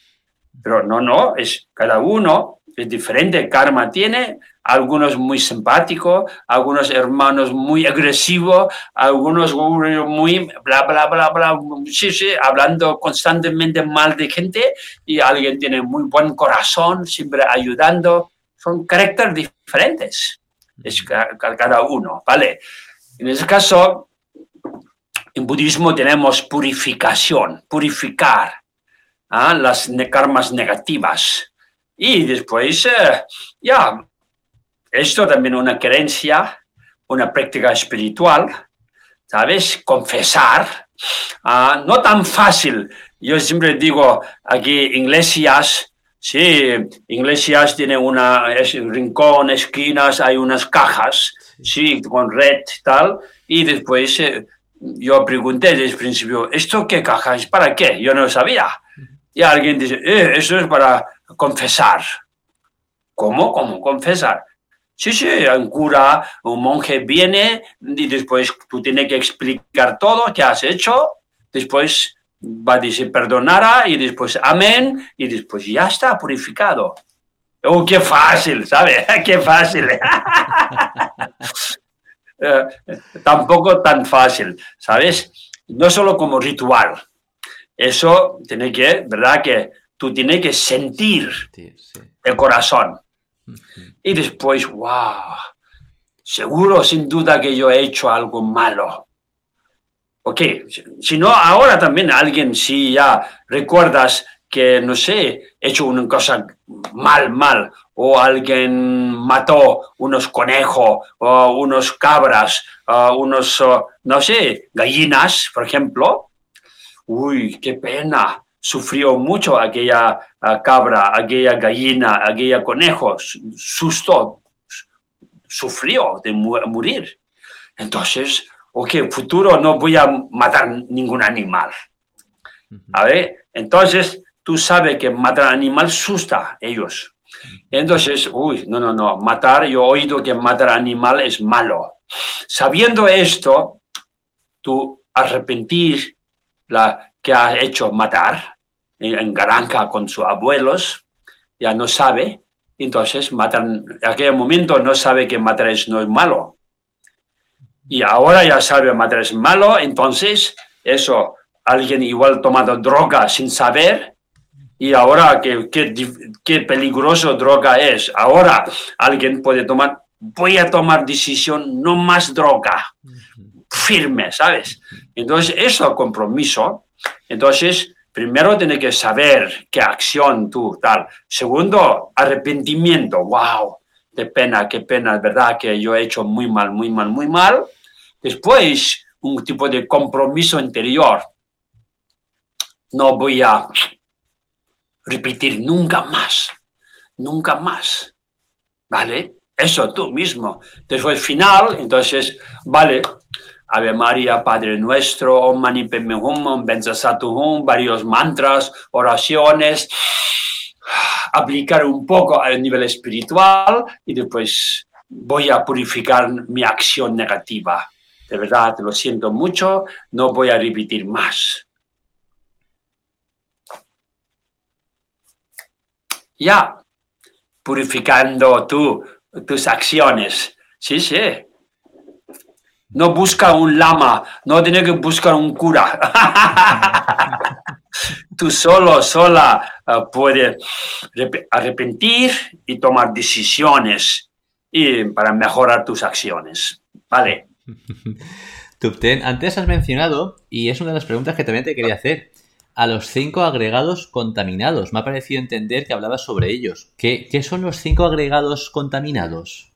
Pero no, no, es cada uno es diferente, karma tiene, algunos muy simpáticos, algunos hermanos muy agresivos, algunos muy bla, bla, bla, bla, sí, sí, hablando constantemente mal de gente y alguien tiene muy buen corazón, siempre ayudando. Son caracteres diferentes, es cada uno, ¿vale? En ese caso, en budismo tenemos purificación, purificar ¿ah? las karmas negativas. Y después, eh, ya, esto también una creencia, una práctica espiritual, ¿sabes? Confesar, ah, no tan fácil. Yo siempre digo aquí, iglesias, sí, iglesias tiene una, es rincón, esquinas, hay unas cajas, sí, con red tal, y después eh, yo pregunté desde el principio, ¿esto qué caja es? ¿Para qué? Yo no sabía. Y alguien dice, eh, eso es para confesar. ¿Cómo? ¿Cómo confesar? Sí, sí, un cura, un monje viene y después tú tienes que explicar todo, qué has hecho, después va a decir perdonará y después amén y después ya está purificado. ¡Oh, qué fácil! ¿Sabes? ¡Qué fácil! Eh, tampoco tan fácil, ¿sabes? No solo como ritual. Eso tiene que, ¿verdad? Que tú tienes que sentir el corazón. Y después, wow, seguro, sin duda que yo he hecho algo malo. Ok, si no, ahora también alguien, si ya recuerdas que, no sé, he hecho una cosa mal, mal, o alguien mató unos conejos, o unos cabras, o unos, no sé, gallinas, por ejemplo. Uy, qué pena sufrió mucho aquella cabra, aquella gallina, aquella conejo, susto, sufrió de morir. Entonces, ok, futuro no voy a matar ningún animal. A ver, entonces tú sabes que matar animal asusta a ellos. Entonces, uy, no, no, no, matar, yo he oído que matar animal es malo. Sabiendo esto, tú arrepentir la, que ha hecho matar en Garanca con sus abuelos, ya no sabe, entonces matan, en aquel momento no sabe que matar es, no es malo. Y ahora ya sabe matar es malo, entonces eso, alguien igual tomado droga sin saber, y ahora qué, qué, qué peligroso droga es. Ahora alguien puede tomar, voy a tomar decisión, no más droga, firme, ¿sabes? Entonces, eso compromiso entonces, primero tiene que saber qué acción tú tal. Segundo, arrepentimiento. Wow, qué pena, qué pena, es verdad que yo he hecho muy mal, muy mal, muy mal. Después, un tipo de compromiso interior. No voy a repetir nunca más, nunca más. ¿Vale? Eso tú mismo. Después, final, entonces, vale, Ave María, Padre Nuestro, Om Mani Padme Hum, varios mantras, oraciones, aplicar un poco al nivel espiritual y después voy a purificar mi acción negativa. De verdad, lo siento mucho, no voy a repetir más. Ya, purificando tú, tus acciones. Sí, sí, no busca un lama, no tiene que buscar un cura. Tú solo, sola uh, puedes arrepentir y tomar decisiones y para mejorar tus acciones. ¿Vale? Tupten, antes has mencionado, y es una de las preguntas que también te quería hacer, a los cinco agregados contaminados. Me ha parecido entender que hablabas sobre ellos. ¿Qué, qué son los cinco agregados contaminados?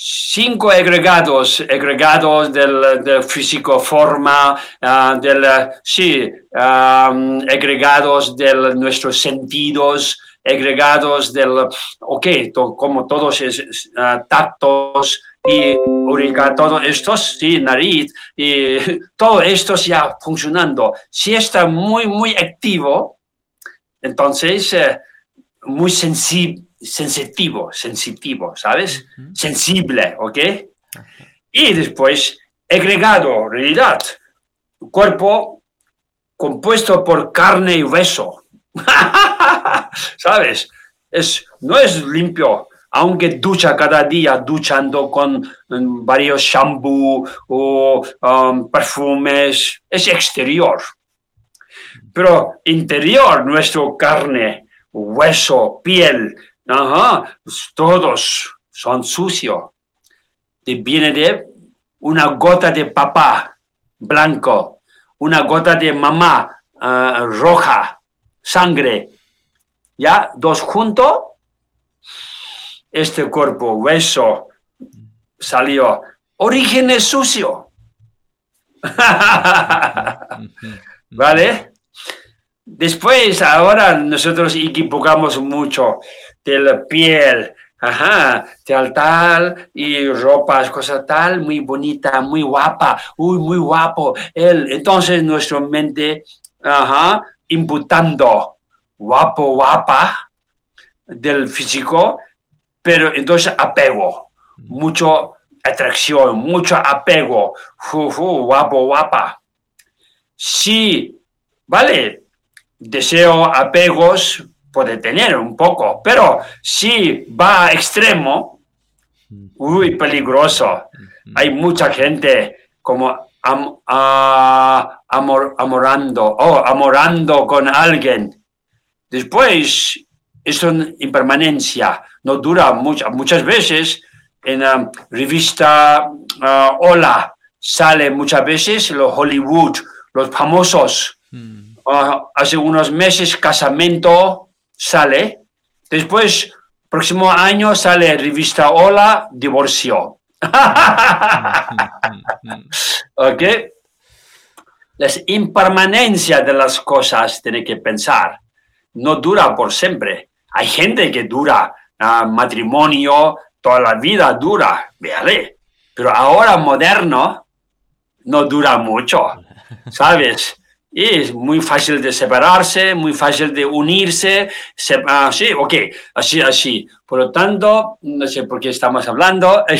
Cinco agregados, agregados del, físico forma, uh, del, sí, agregados de nuestros sentidos, agregados del, ok, como todos es, uh, tactos y ubica todo esto, sí, nariz, y todo esto ya funcionando. Si está muy, muy activo, entonces eh, muy sensible sensitivo, sensitivo, ¿sabes? Sensible, ¿ok? Y después, agregado, realidad, cuerpo compuesto por carne y hueso, ¿sabes? Es, no es limpio, aunque ducha cada día, duchando con mm, varios shampoo o um, perfumes, es exterior. Pero interior, nuestro carne, hueso, piel, Ajá, pues todos son sucios. Viene de una gota de papá blanco, una gota de mamá ah, roja, sangre. ¿Ya? Dos juntos, este cuerpo, hueso, salió. Origen es sucio. ¿Vale? Después, ahora nosotros equivocamos mucho de la piel, ajá, tal, tal, y ropas, cosa tal, muy bonita, muy guapa, uy, muy guapo, él. Entonces, nuestra mente, ajá, imputando guapo, guapa del físico, pero entonces apego, mucho atracción, mucho apego, guapo, guapa. Sí, vale, deseo apegos puede tener un poco, pero si va a extremo, muy peligroso. Hay mucha gente como amorando, oh, amorando con alguien. Después es una impermanencia, no dura mucho. Muchas veces en la revista uh, Hola sale muchas veces los Hollywood, los famosos. Hmm. Ah, hace unos meses casamiento sale, después próximo año sale revista Hola, divorcio. ¿Ok? La impermanencia de las cosas tiene que pensar. No dura por siempre. Hay gente que dura ah, matrimonio, toda la vida dura, véale. Pero ahora moderno no dura mucho, ¿sabes? Y es muy fácil de separarse, muy fácil de unirse. ah, sí, ok, así, así. Por lo tanto, no sé por qué estamos hablando.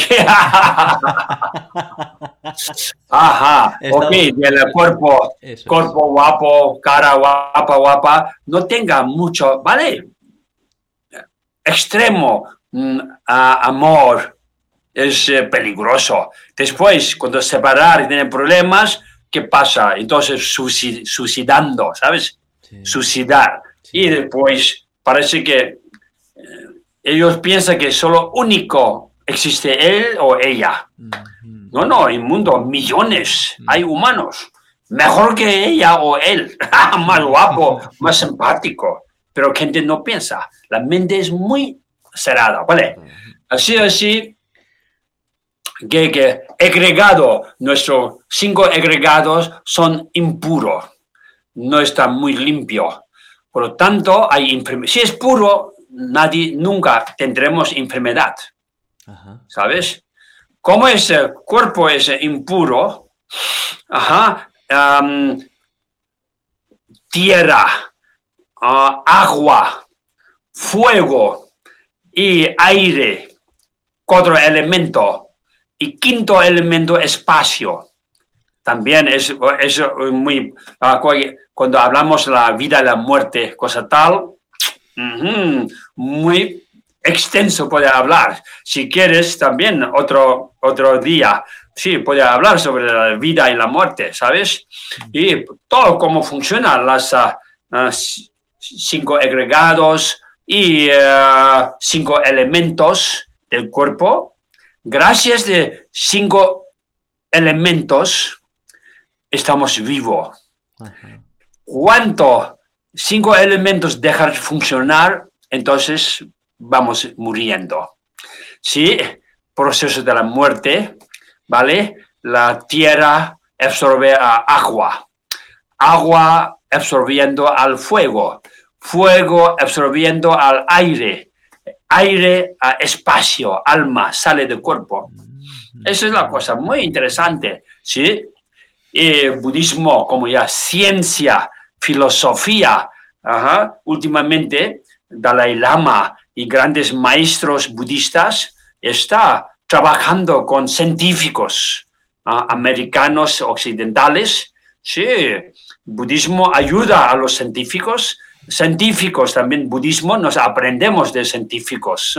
Ajá, ok, del cuerpo, cuerpo guapo, cara guapa, guapa, no tenga mucho, ¿vale? Extremo mm, amor es eh, peligroso. Después, cuando separar y tiene problemas, ¿qué pasa? Entonces suicidando, ¿sabes? Suicidar. Y después parece que eh, ellos piensan que solo único existe él o ella. No, no, en el mundo millones hay humanos. Mejor que ella o él. más guapo, más simpático. Pero gente no piensa. La mente es muy cerrada, ¿vale? Así, así, que, que agregado, nuestros cinco agregados son impuros, no está muy limpio. Por lo tanto, hay si es puro, nadie, nunca tendremos enfermedad. ¿Sabes? Como ese cuerpo es impuro, ajá, tierra, ah, agua, fuego y aire, cuatro elementos y quinto elemento, espacio. También es, es muy, ah, cuando hablamos de la vida y la muerte, cosa tal, muy extenso puede hablar. Si quieres, también otro, otro día, sí, puede hablar sobre la vida y la muerte, ¿sabes? Y todo cómo funcionan las ah, cinco agregados y cinco elementos del cuerpo gracias de cinco elementos estamos vivos. Cuánto cinco elementos dejan de funcionar, entonces vamos muriendo. Sí, proceso de la muerte, ¿vale? La tierra absorbe agua, agua absorbiendo al fuego, fuego absorbiendo al aire, aire espacio, alma, sale del cuerpo. Esa es la cosa muy interesante, ¿sí? Budismo como ya ciencia, filosofía, últimamente Dalai Lama y grandes maestros budistas está trabajando con científicos americanos occidentales. Sí, budismo ayuda a los científicos. Científicos también, budismo, nos aprendemos de científicos.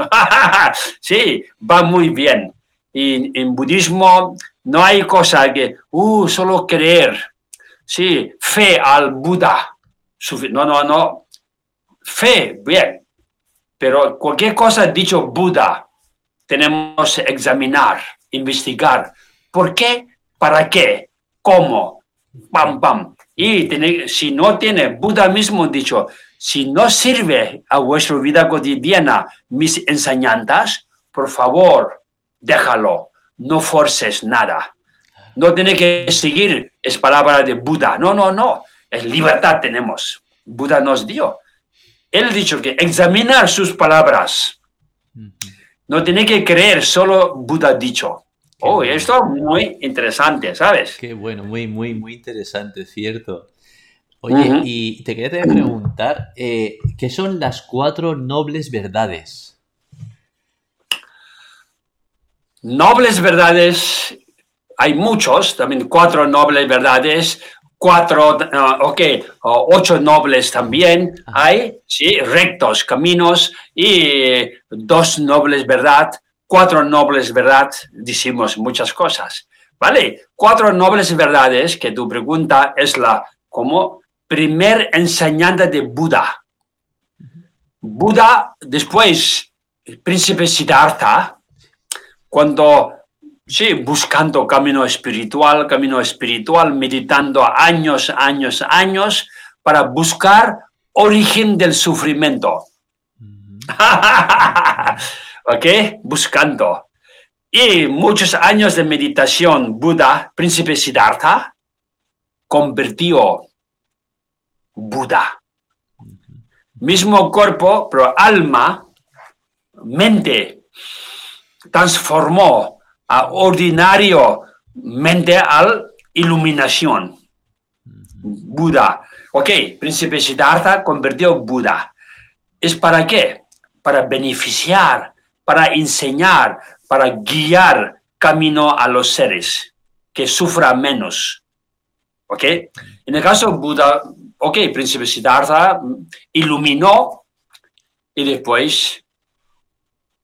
sí, va muy bien. Y en budismo no hay cosa que, uh, solo creer. Sí, fe al Buda. No, no, no. Fe, bien. Pero cualquier cosa dicho Buda, tenemos que examinar, investigar. ¿Por qué? ¿Para qué? ¿Cómo? Pam, pam. Y si no tiene, Buda mismo dicho, si no sirve a vuestra vida cotidiana mis enseñanzas, por favor, déjalo, no forces nada. No tiene que seguir, es palabra de Buda. No, no, no, es libertad tenemos. Buda nos dio. Él ha dicho que examinar sus palabras. No tiene que creer, solo Buda dicho. Oh, esto es muy interesante, ¿sabes? Qué bueno, muy, muy, muy interesante, cierto. Oye, y te quería preguntar, eh, ¿qué son las cuatro nobles verdades? Nobles verdades, hay muchos, también cuatro nobles verdades, cuatro, uh, ok, ocho nobles también hay, sí, rectos caminos y dos nobles verdad, cuatro nobles verdad, decimos muchas cosas, ¿vale? Cuatro nobles verdades que tu pregunta es la como primer enseñanza de Buda. Buda, después, el príncipe Siddhartha, cuando sí, buscando camino espiritual, camino espiritual, meditando años, años, años para buscar origen del sufrimiento. ¿Ok? Buscando. Y muchos años de meditación, Buda, príncipe Siddhartha, convirtió Buda. Mismo cuerpo, pero alma, mente, transformó a ordinario mente al iluminación. Buda. Ok, príncipe Siddhartha convirtió Buda. ¿Es para qué? Para beneficiar, para enseñar, para guiar camino a los seres, que sufra menos. ¿Ok? En el caso Buda, ok, príncipe Siddhartha iluminó y después,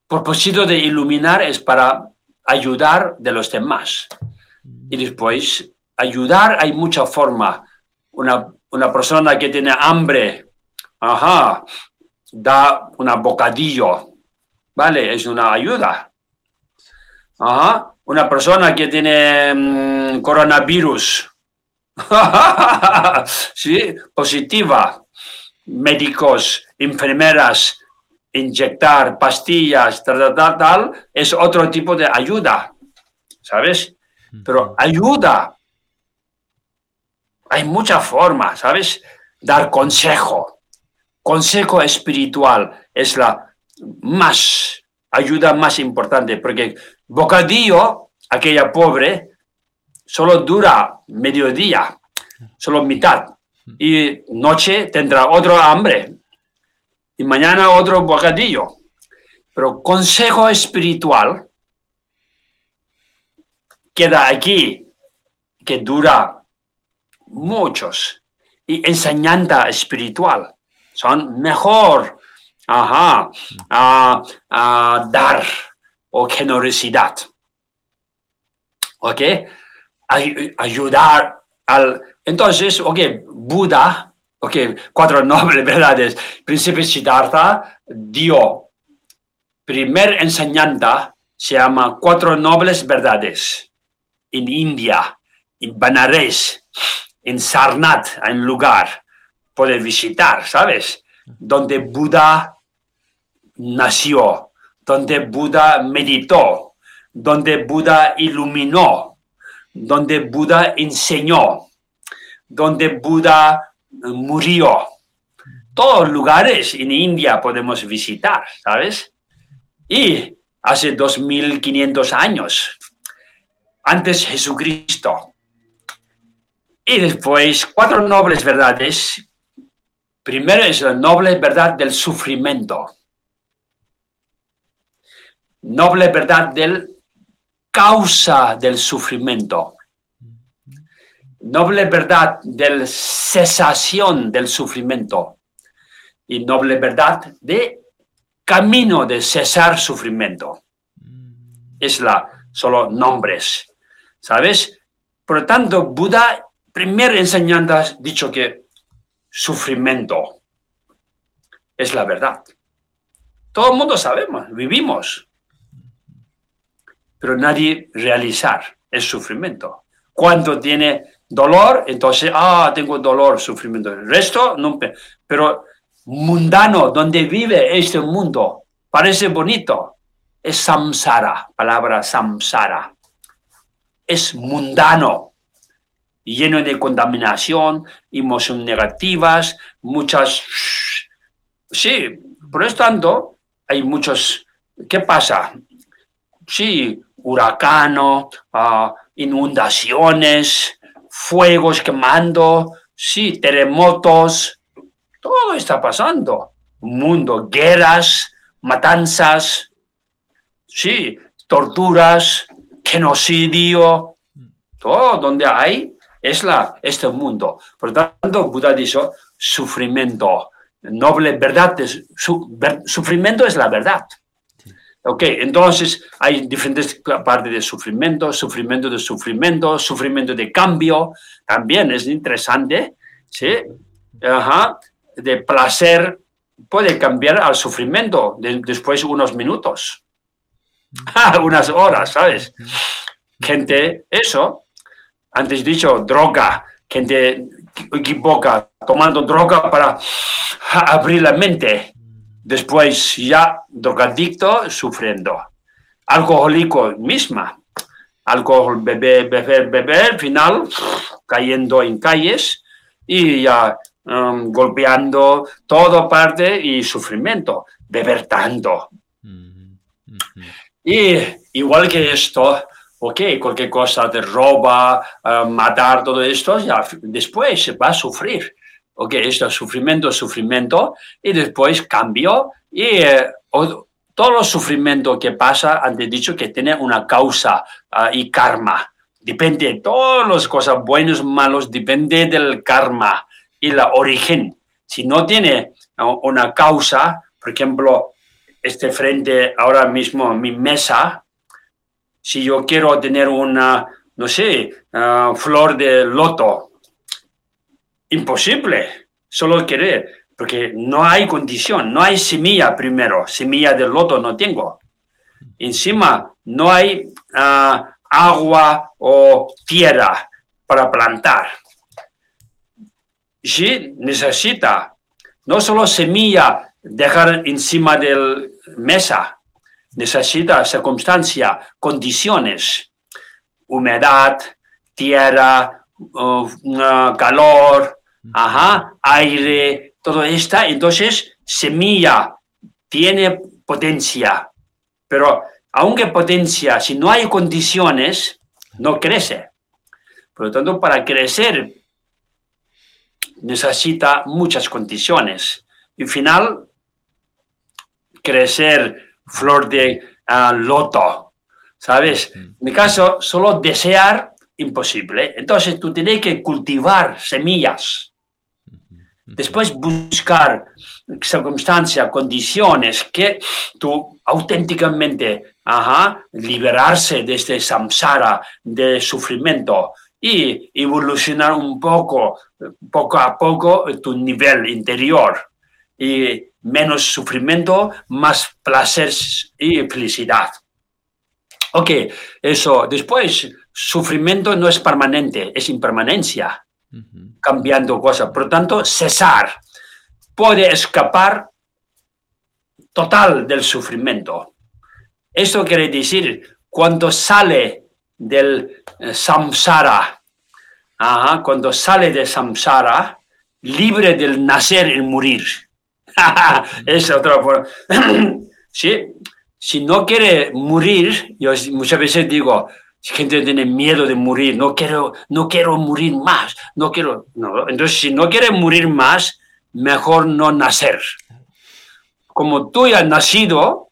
propósito de iluminar es para ayudar de los demás. Y después, ayudar hay mucha forma. Una, una persona que tiene hambre, ajá, da una bocadillo, ¿vale? Es una ayuda. Ajá. Una persona que tiene mm, coronavirus, sí, positiva, médicos, enfermeras, inyectar pastillas, tal, tal, tal, es otro tipo de ayuda, ¿sabes? Pero ayuda, hay muchas formas, ¿sabes? Dar consejo. Consejo espiritual es la más, ayuda más importante, porque bocadillo, aquella pobre, solo dura mediodía, solo mitad, y noche tendrá otro hambre, y mañana otro bocadillo. Pero consejo espiritual queda aquí, que dura muchos. Y enseñanza espiritual son mejor ajá, a, dar o generosidad. ¿Ok? ayudar al... Entonces, ok, Buda ok, cuatro nobles verdades. Príncipe Siddhartha dio primer enseñanza, se llama cuatro nobles verdades. en India, en Banares, en Sarnath, en lugar, puede visitar, ¿sabes? Donde Buda nació, donde Buda meditó, donde Buda iluminó, donde Buda enseñó, donde Buda murió. Todos lugares en India podemos visitar, ¿sabes? Y hace 2500 años, antes Jesucristo. Y después, cuatro nobles verdades. Primero es la noble verdad del sufrimiento. Noble verdad del causa del sufrimiento. Noble verdad del cesación del sufrimiento. Y noble verdad de camino de cesar sufrimiento. Es la solo nombres, ¿sabes? Por lo tanto, Buda, primera enseñanza, dicho que sufrimiento es la verdad. Todo el mundo sabemos, vivimos, pero nadie realizar el sufrimiento. Cuando tiene dolor, entonces, ah, tengo dolor, sufrimiento. El resto, no, pero mundano, donde vive este mundo, parece bonito, es samsara, palabra samsara. Es mundano, lleno de contaminación, emociones negativas, muchas... Sí, por eso tanto, hay muchos... ¿Qué pasa? Sí, huracano, uh, inundaciones, fuegos quemando, sí, terremotos, todo está pasando. mundo, guerras, matanzas, sí, torturas, genocidio, todo donde hay es la, este mundo. Por tanto, Buda dice sufrimiento, noble verdad, su, sufrimiento es la verdad. Ok, entonces hay diferentes partes de sufrimiento, sufrimiento de sufrimiento, sufrimiento de cambio, también es interesante, ¿sí? Ajá, de placer puede cambiar al sufrimiento después de unos minutos, unas horas, ¿sabes? Gente, eso, antes dicho, droga, gente equivoca tomando droga para abrir la mente Después ya drogadicto sufriendo. Alcohólico misma. Alcohol, beber, beber, beber, final cayendo en calles y ya um, golpeando todo parte y sufrimiento. Beber tanto. Y igual que esto, ok, cualquier cosa de roba, uh, matar, todo esto, ya después se va a sufrir ok, esto es sufrimiento, sufrimiento, y después cambio, y eh, todo los sufrimiento que pasa, antes dicho que tiene una causa ah, y karma. Depende de todas las cosas buenas, malos, depende del karma y la origen. Si no tiene una causa, por ejemplo, este frente ahora mismo, mi mesa, si yo quiero tener una, no sé, ah, flor de loto, imposible, solo querer, porque no hay condición, no hay semilla primero, semilla de loto no tengo. Encima, no hay ah, agua o tierra para plantar. Sí, necesita no solo semilla dejar encima de la mesa, necesita circunstancia, condiciones, humedad, tierra, uh, calor, ajá, aire, todo esto. Entonces, semilla tiene potencia, pero aunque potencia, si no hay condiciones, no crece. Por lo tanto, para crecer necesita muchas condiciones. Y al final, crecer flor de ah, loto, ¿sabes? En mi caso, solo desear imposible. Entonces tú tienes que cultivar semillas. Después buscar circunstancias, condiciones que tú auténticamente, ajá, liberarse de este samsara, de sufrimiento y evolucionar un poco, poco a poco, tu nivel interior. Y menos sufrimiento, más placer y felicidad. Ok, eso. Después, sufrimiento no es permanente, es impermanencia, cambiando cosas. Por lo tanto, cesar puede escapar total del sufrimiento. Esto quiere decir, cuando sale del eh, samsara, cuando sale de samsara, libre del nacer y morir. es otra forma. ¿Sí? Si no quiere morir, yo muchas veces digo, gente tiene miedo de morir, no quiero, no quiero morir más, no quiero, no. Entonces, si no quiere morir más, mejor no nacer. Como tú ya has nacido,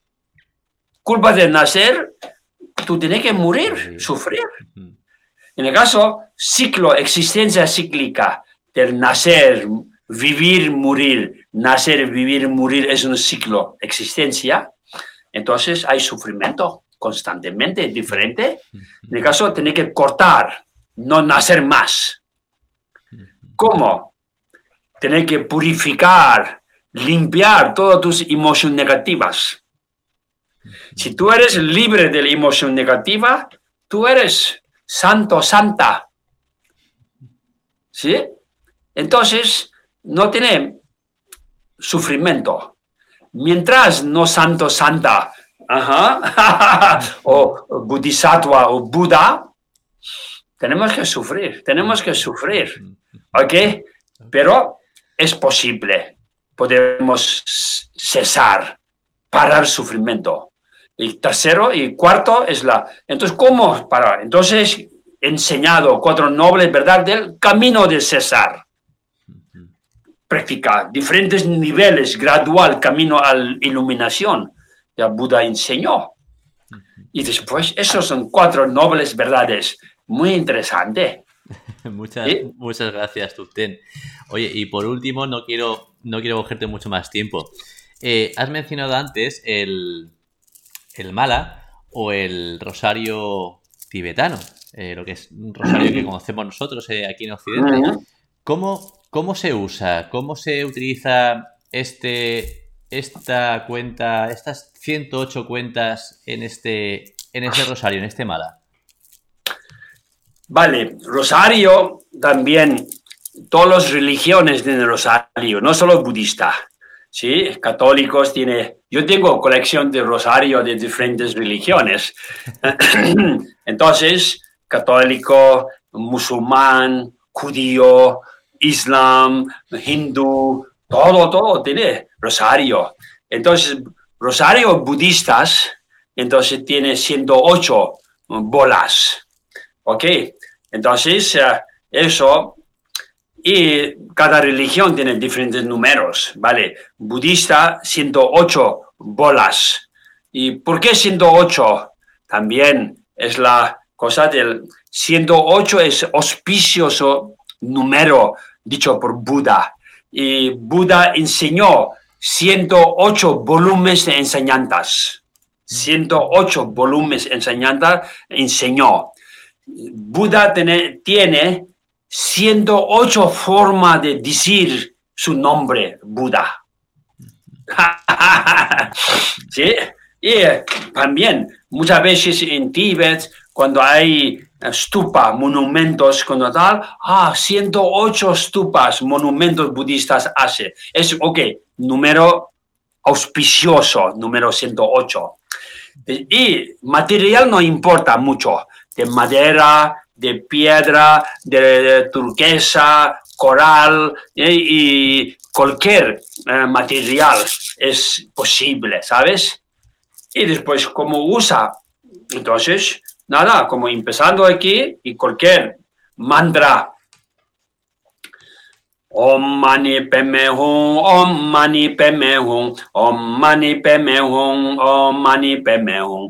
culpa de nacer, tú tienes que morir, sufrir. En el caso, ciclo, existencia cíclica del nacer, vivir, morir, nacer, vivir, morir es un ciclo, existencia. Entonces hay sufrimiento constantemente, diferente. En el caso, tiene que cortar, no nacer más. ¿Cómo? Tener que purificar, limpiar todas tus emociones negativas. Si tú eres libre de la emoción negativa, tú eres santo, santa. ¿Sí? Entonces, no tiene sufrimiento. Mientras no santo, santa, o bodhisattva o Buda, tenemos que sufrir, tenemos que sufrir. ¿Ok? Pero es posible. Podemos cesar, parar sufrimiento. Y tercero y cuarto es la... Entonces, ¿cómo parar? Entonces, enseñado cuatro nobles, ¿verdad? Del camino de cesar. Practicar diferentes niveles, gradual, camino a la iluminación. Ya Buda enseñó. Y después, esos son cuatro nobles verdades. Muy interesante. muchas, muchas gracias, Tupten. Oye, y por último, no quiero, no quiero cogerte mucho más tiempo. Eh, has mencionado antes el, el mala o el rosario tibetano, eh, lo que es un rosario que conocemos nosotros eh, aquí en Occidente. ¿Cómo, ¿Cómo se usa? ¿Cómo se utiliza este, esta cuenta, estas 108 cuentas en este, en este rosario, en este mala? Vale, rosario también, todas las religiones tienen rosario, no solo budista. ¿sí? Católicos tiene, yo tengo colección de rosario de diferentes religiones. Entonces, católico, musulmán, judío, islam, hindú, todo, todo tiene rosario. Entonces, rosario budistas, entonces tiene 108 bolas. ¿Ok? Entonces, eh, eso y cada religión tiene diferentes números, ¿vale? Budista, 108 bolas. ¿Y por qué 108? También es la cosa del 108 es auspicioso número dicho por Buda. Y Buda enseñó 108 volúmenes de enseñanzas. 108 volúmenes de enseñanzas enseñó. Buda tiene, tiene 108 formas de decir su nombre, Buda. ¿Sí? Y también muchas veces en Tíbet, cuando hay stupa, monumentos, cuando tal, ah, 108 stupas, monumentos budistas hace. Es, ok, número auspicioso, número 108. Y material no importa mucho, de madera, de piedra, de, turquesa, coral eh, y cualquier eh, material es posible, ¿sabes? Y después, como usa, entonces, nada, como empezando aquí y cualquier mantra. ओम मणि पे मैं हूँ ओम मणि पे मैं हूँ ओम मणि पे मैं हूँ ओम मणि पे मैं हूँ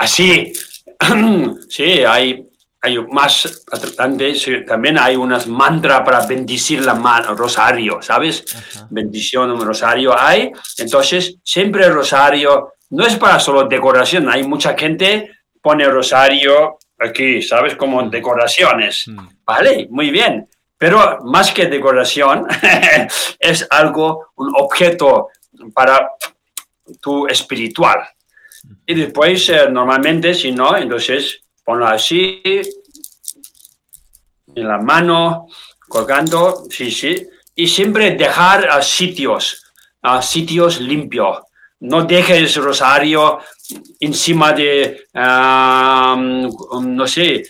así, sí, hay, hay más también hay unas mantras para bendecir la mano, rosario, ¿sabes? Bendición, un rosario hay. Entonces, siempre el rosario no es para solo decoración, hay mucha gente pone rosario aquí, ¿sabes? Como decoraciones. Mm. Vale, muy bien. Pero más que decoración, es algo, un objeto para tu espiritual. Y después, eh, normalmente, si no, entonces ponlo así, en la mano, colgando, sí, sí. Y siempre dejar a sitios, a sitios limpios. No dejes rosario encima de, no sé,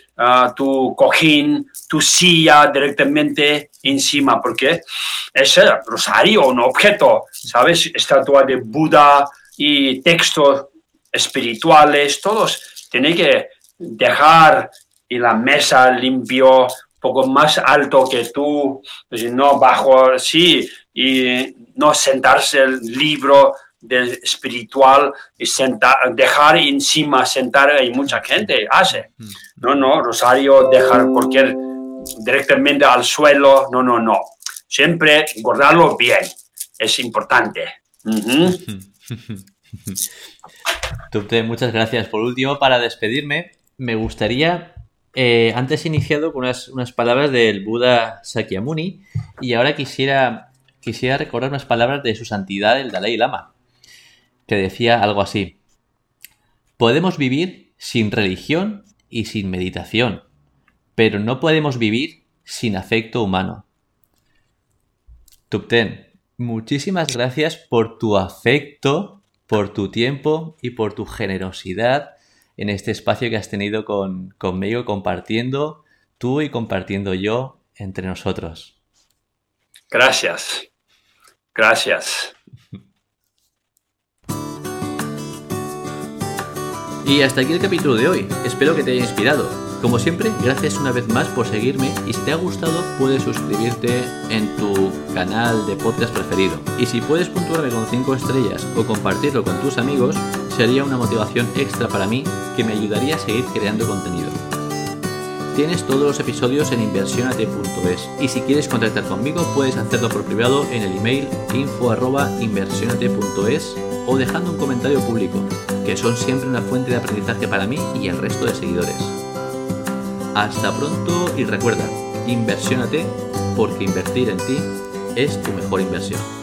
tu cojín, tu silla directamente encima, porque es rosario, un objeto, ¿sabes? Estatua de Buda y textos espirituales, todos tienen que dejar y la mesa limpio, poco más alto que tú, pues, no bajo, sí, y no sentarse el libro espiritual y sentar, dejar encima, sentar, hay mucha gente hace. Mm. No, no, Rosario, dejar cualquier directamente al suelo, no, no, no. Siempre guardarlo bien, es importante. muchas gracias. Por último, para despedirme, me gustaría, eh, antes he iniciado con unas, unas, palabras del Buda Sakyamuni y ahora quisiera, quisiera recordar unas palabras de su santidad, el Dalai Lama que decía algo así. Podemos vivir sin religión y sin meditación, pero no podemos vivir sin afecto humano. Tupten, muchísimas gracias por tu afecto, por tu tiempo y por tu generosidad en este espacio que has tenido con, conmigo compartiendo tú y compartiendo yo entre nosotros. Gracias. Gracias. Y hasta aquí el capítulo de hoy. Espero que te haya inspirado. Como siempre, gracias una vez más por seguirme y si te ha gustado puedes suscribirte en tu canal de podcast preferido. Y si puedes puntuarme con 5 estrellas o compartirlo con tus amigos, sería una motivación extra para mí que me ayudaría a seguir creando contenido. Tienes todos los episodios en inversionate.es y si quieres contactar conmigo puedes hacerlo por privado en el email info.inversionate.es o dejando un comentario público, que son siempre una fuente de aprendizaje para mí y el resto de seguidores. Hasta pronto y recuerda, inversiónate porque invertir en ti es tu mejor inversión.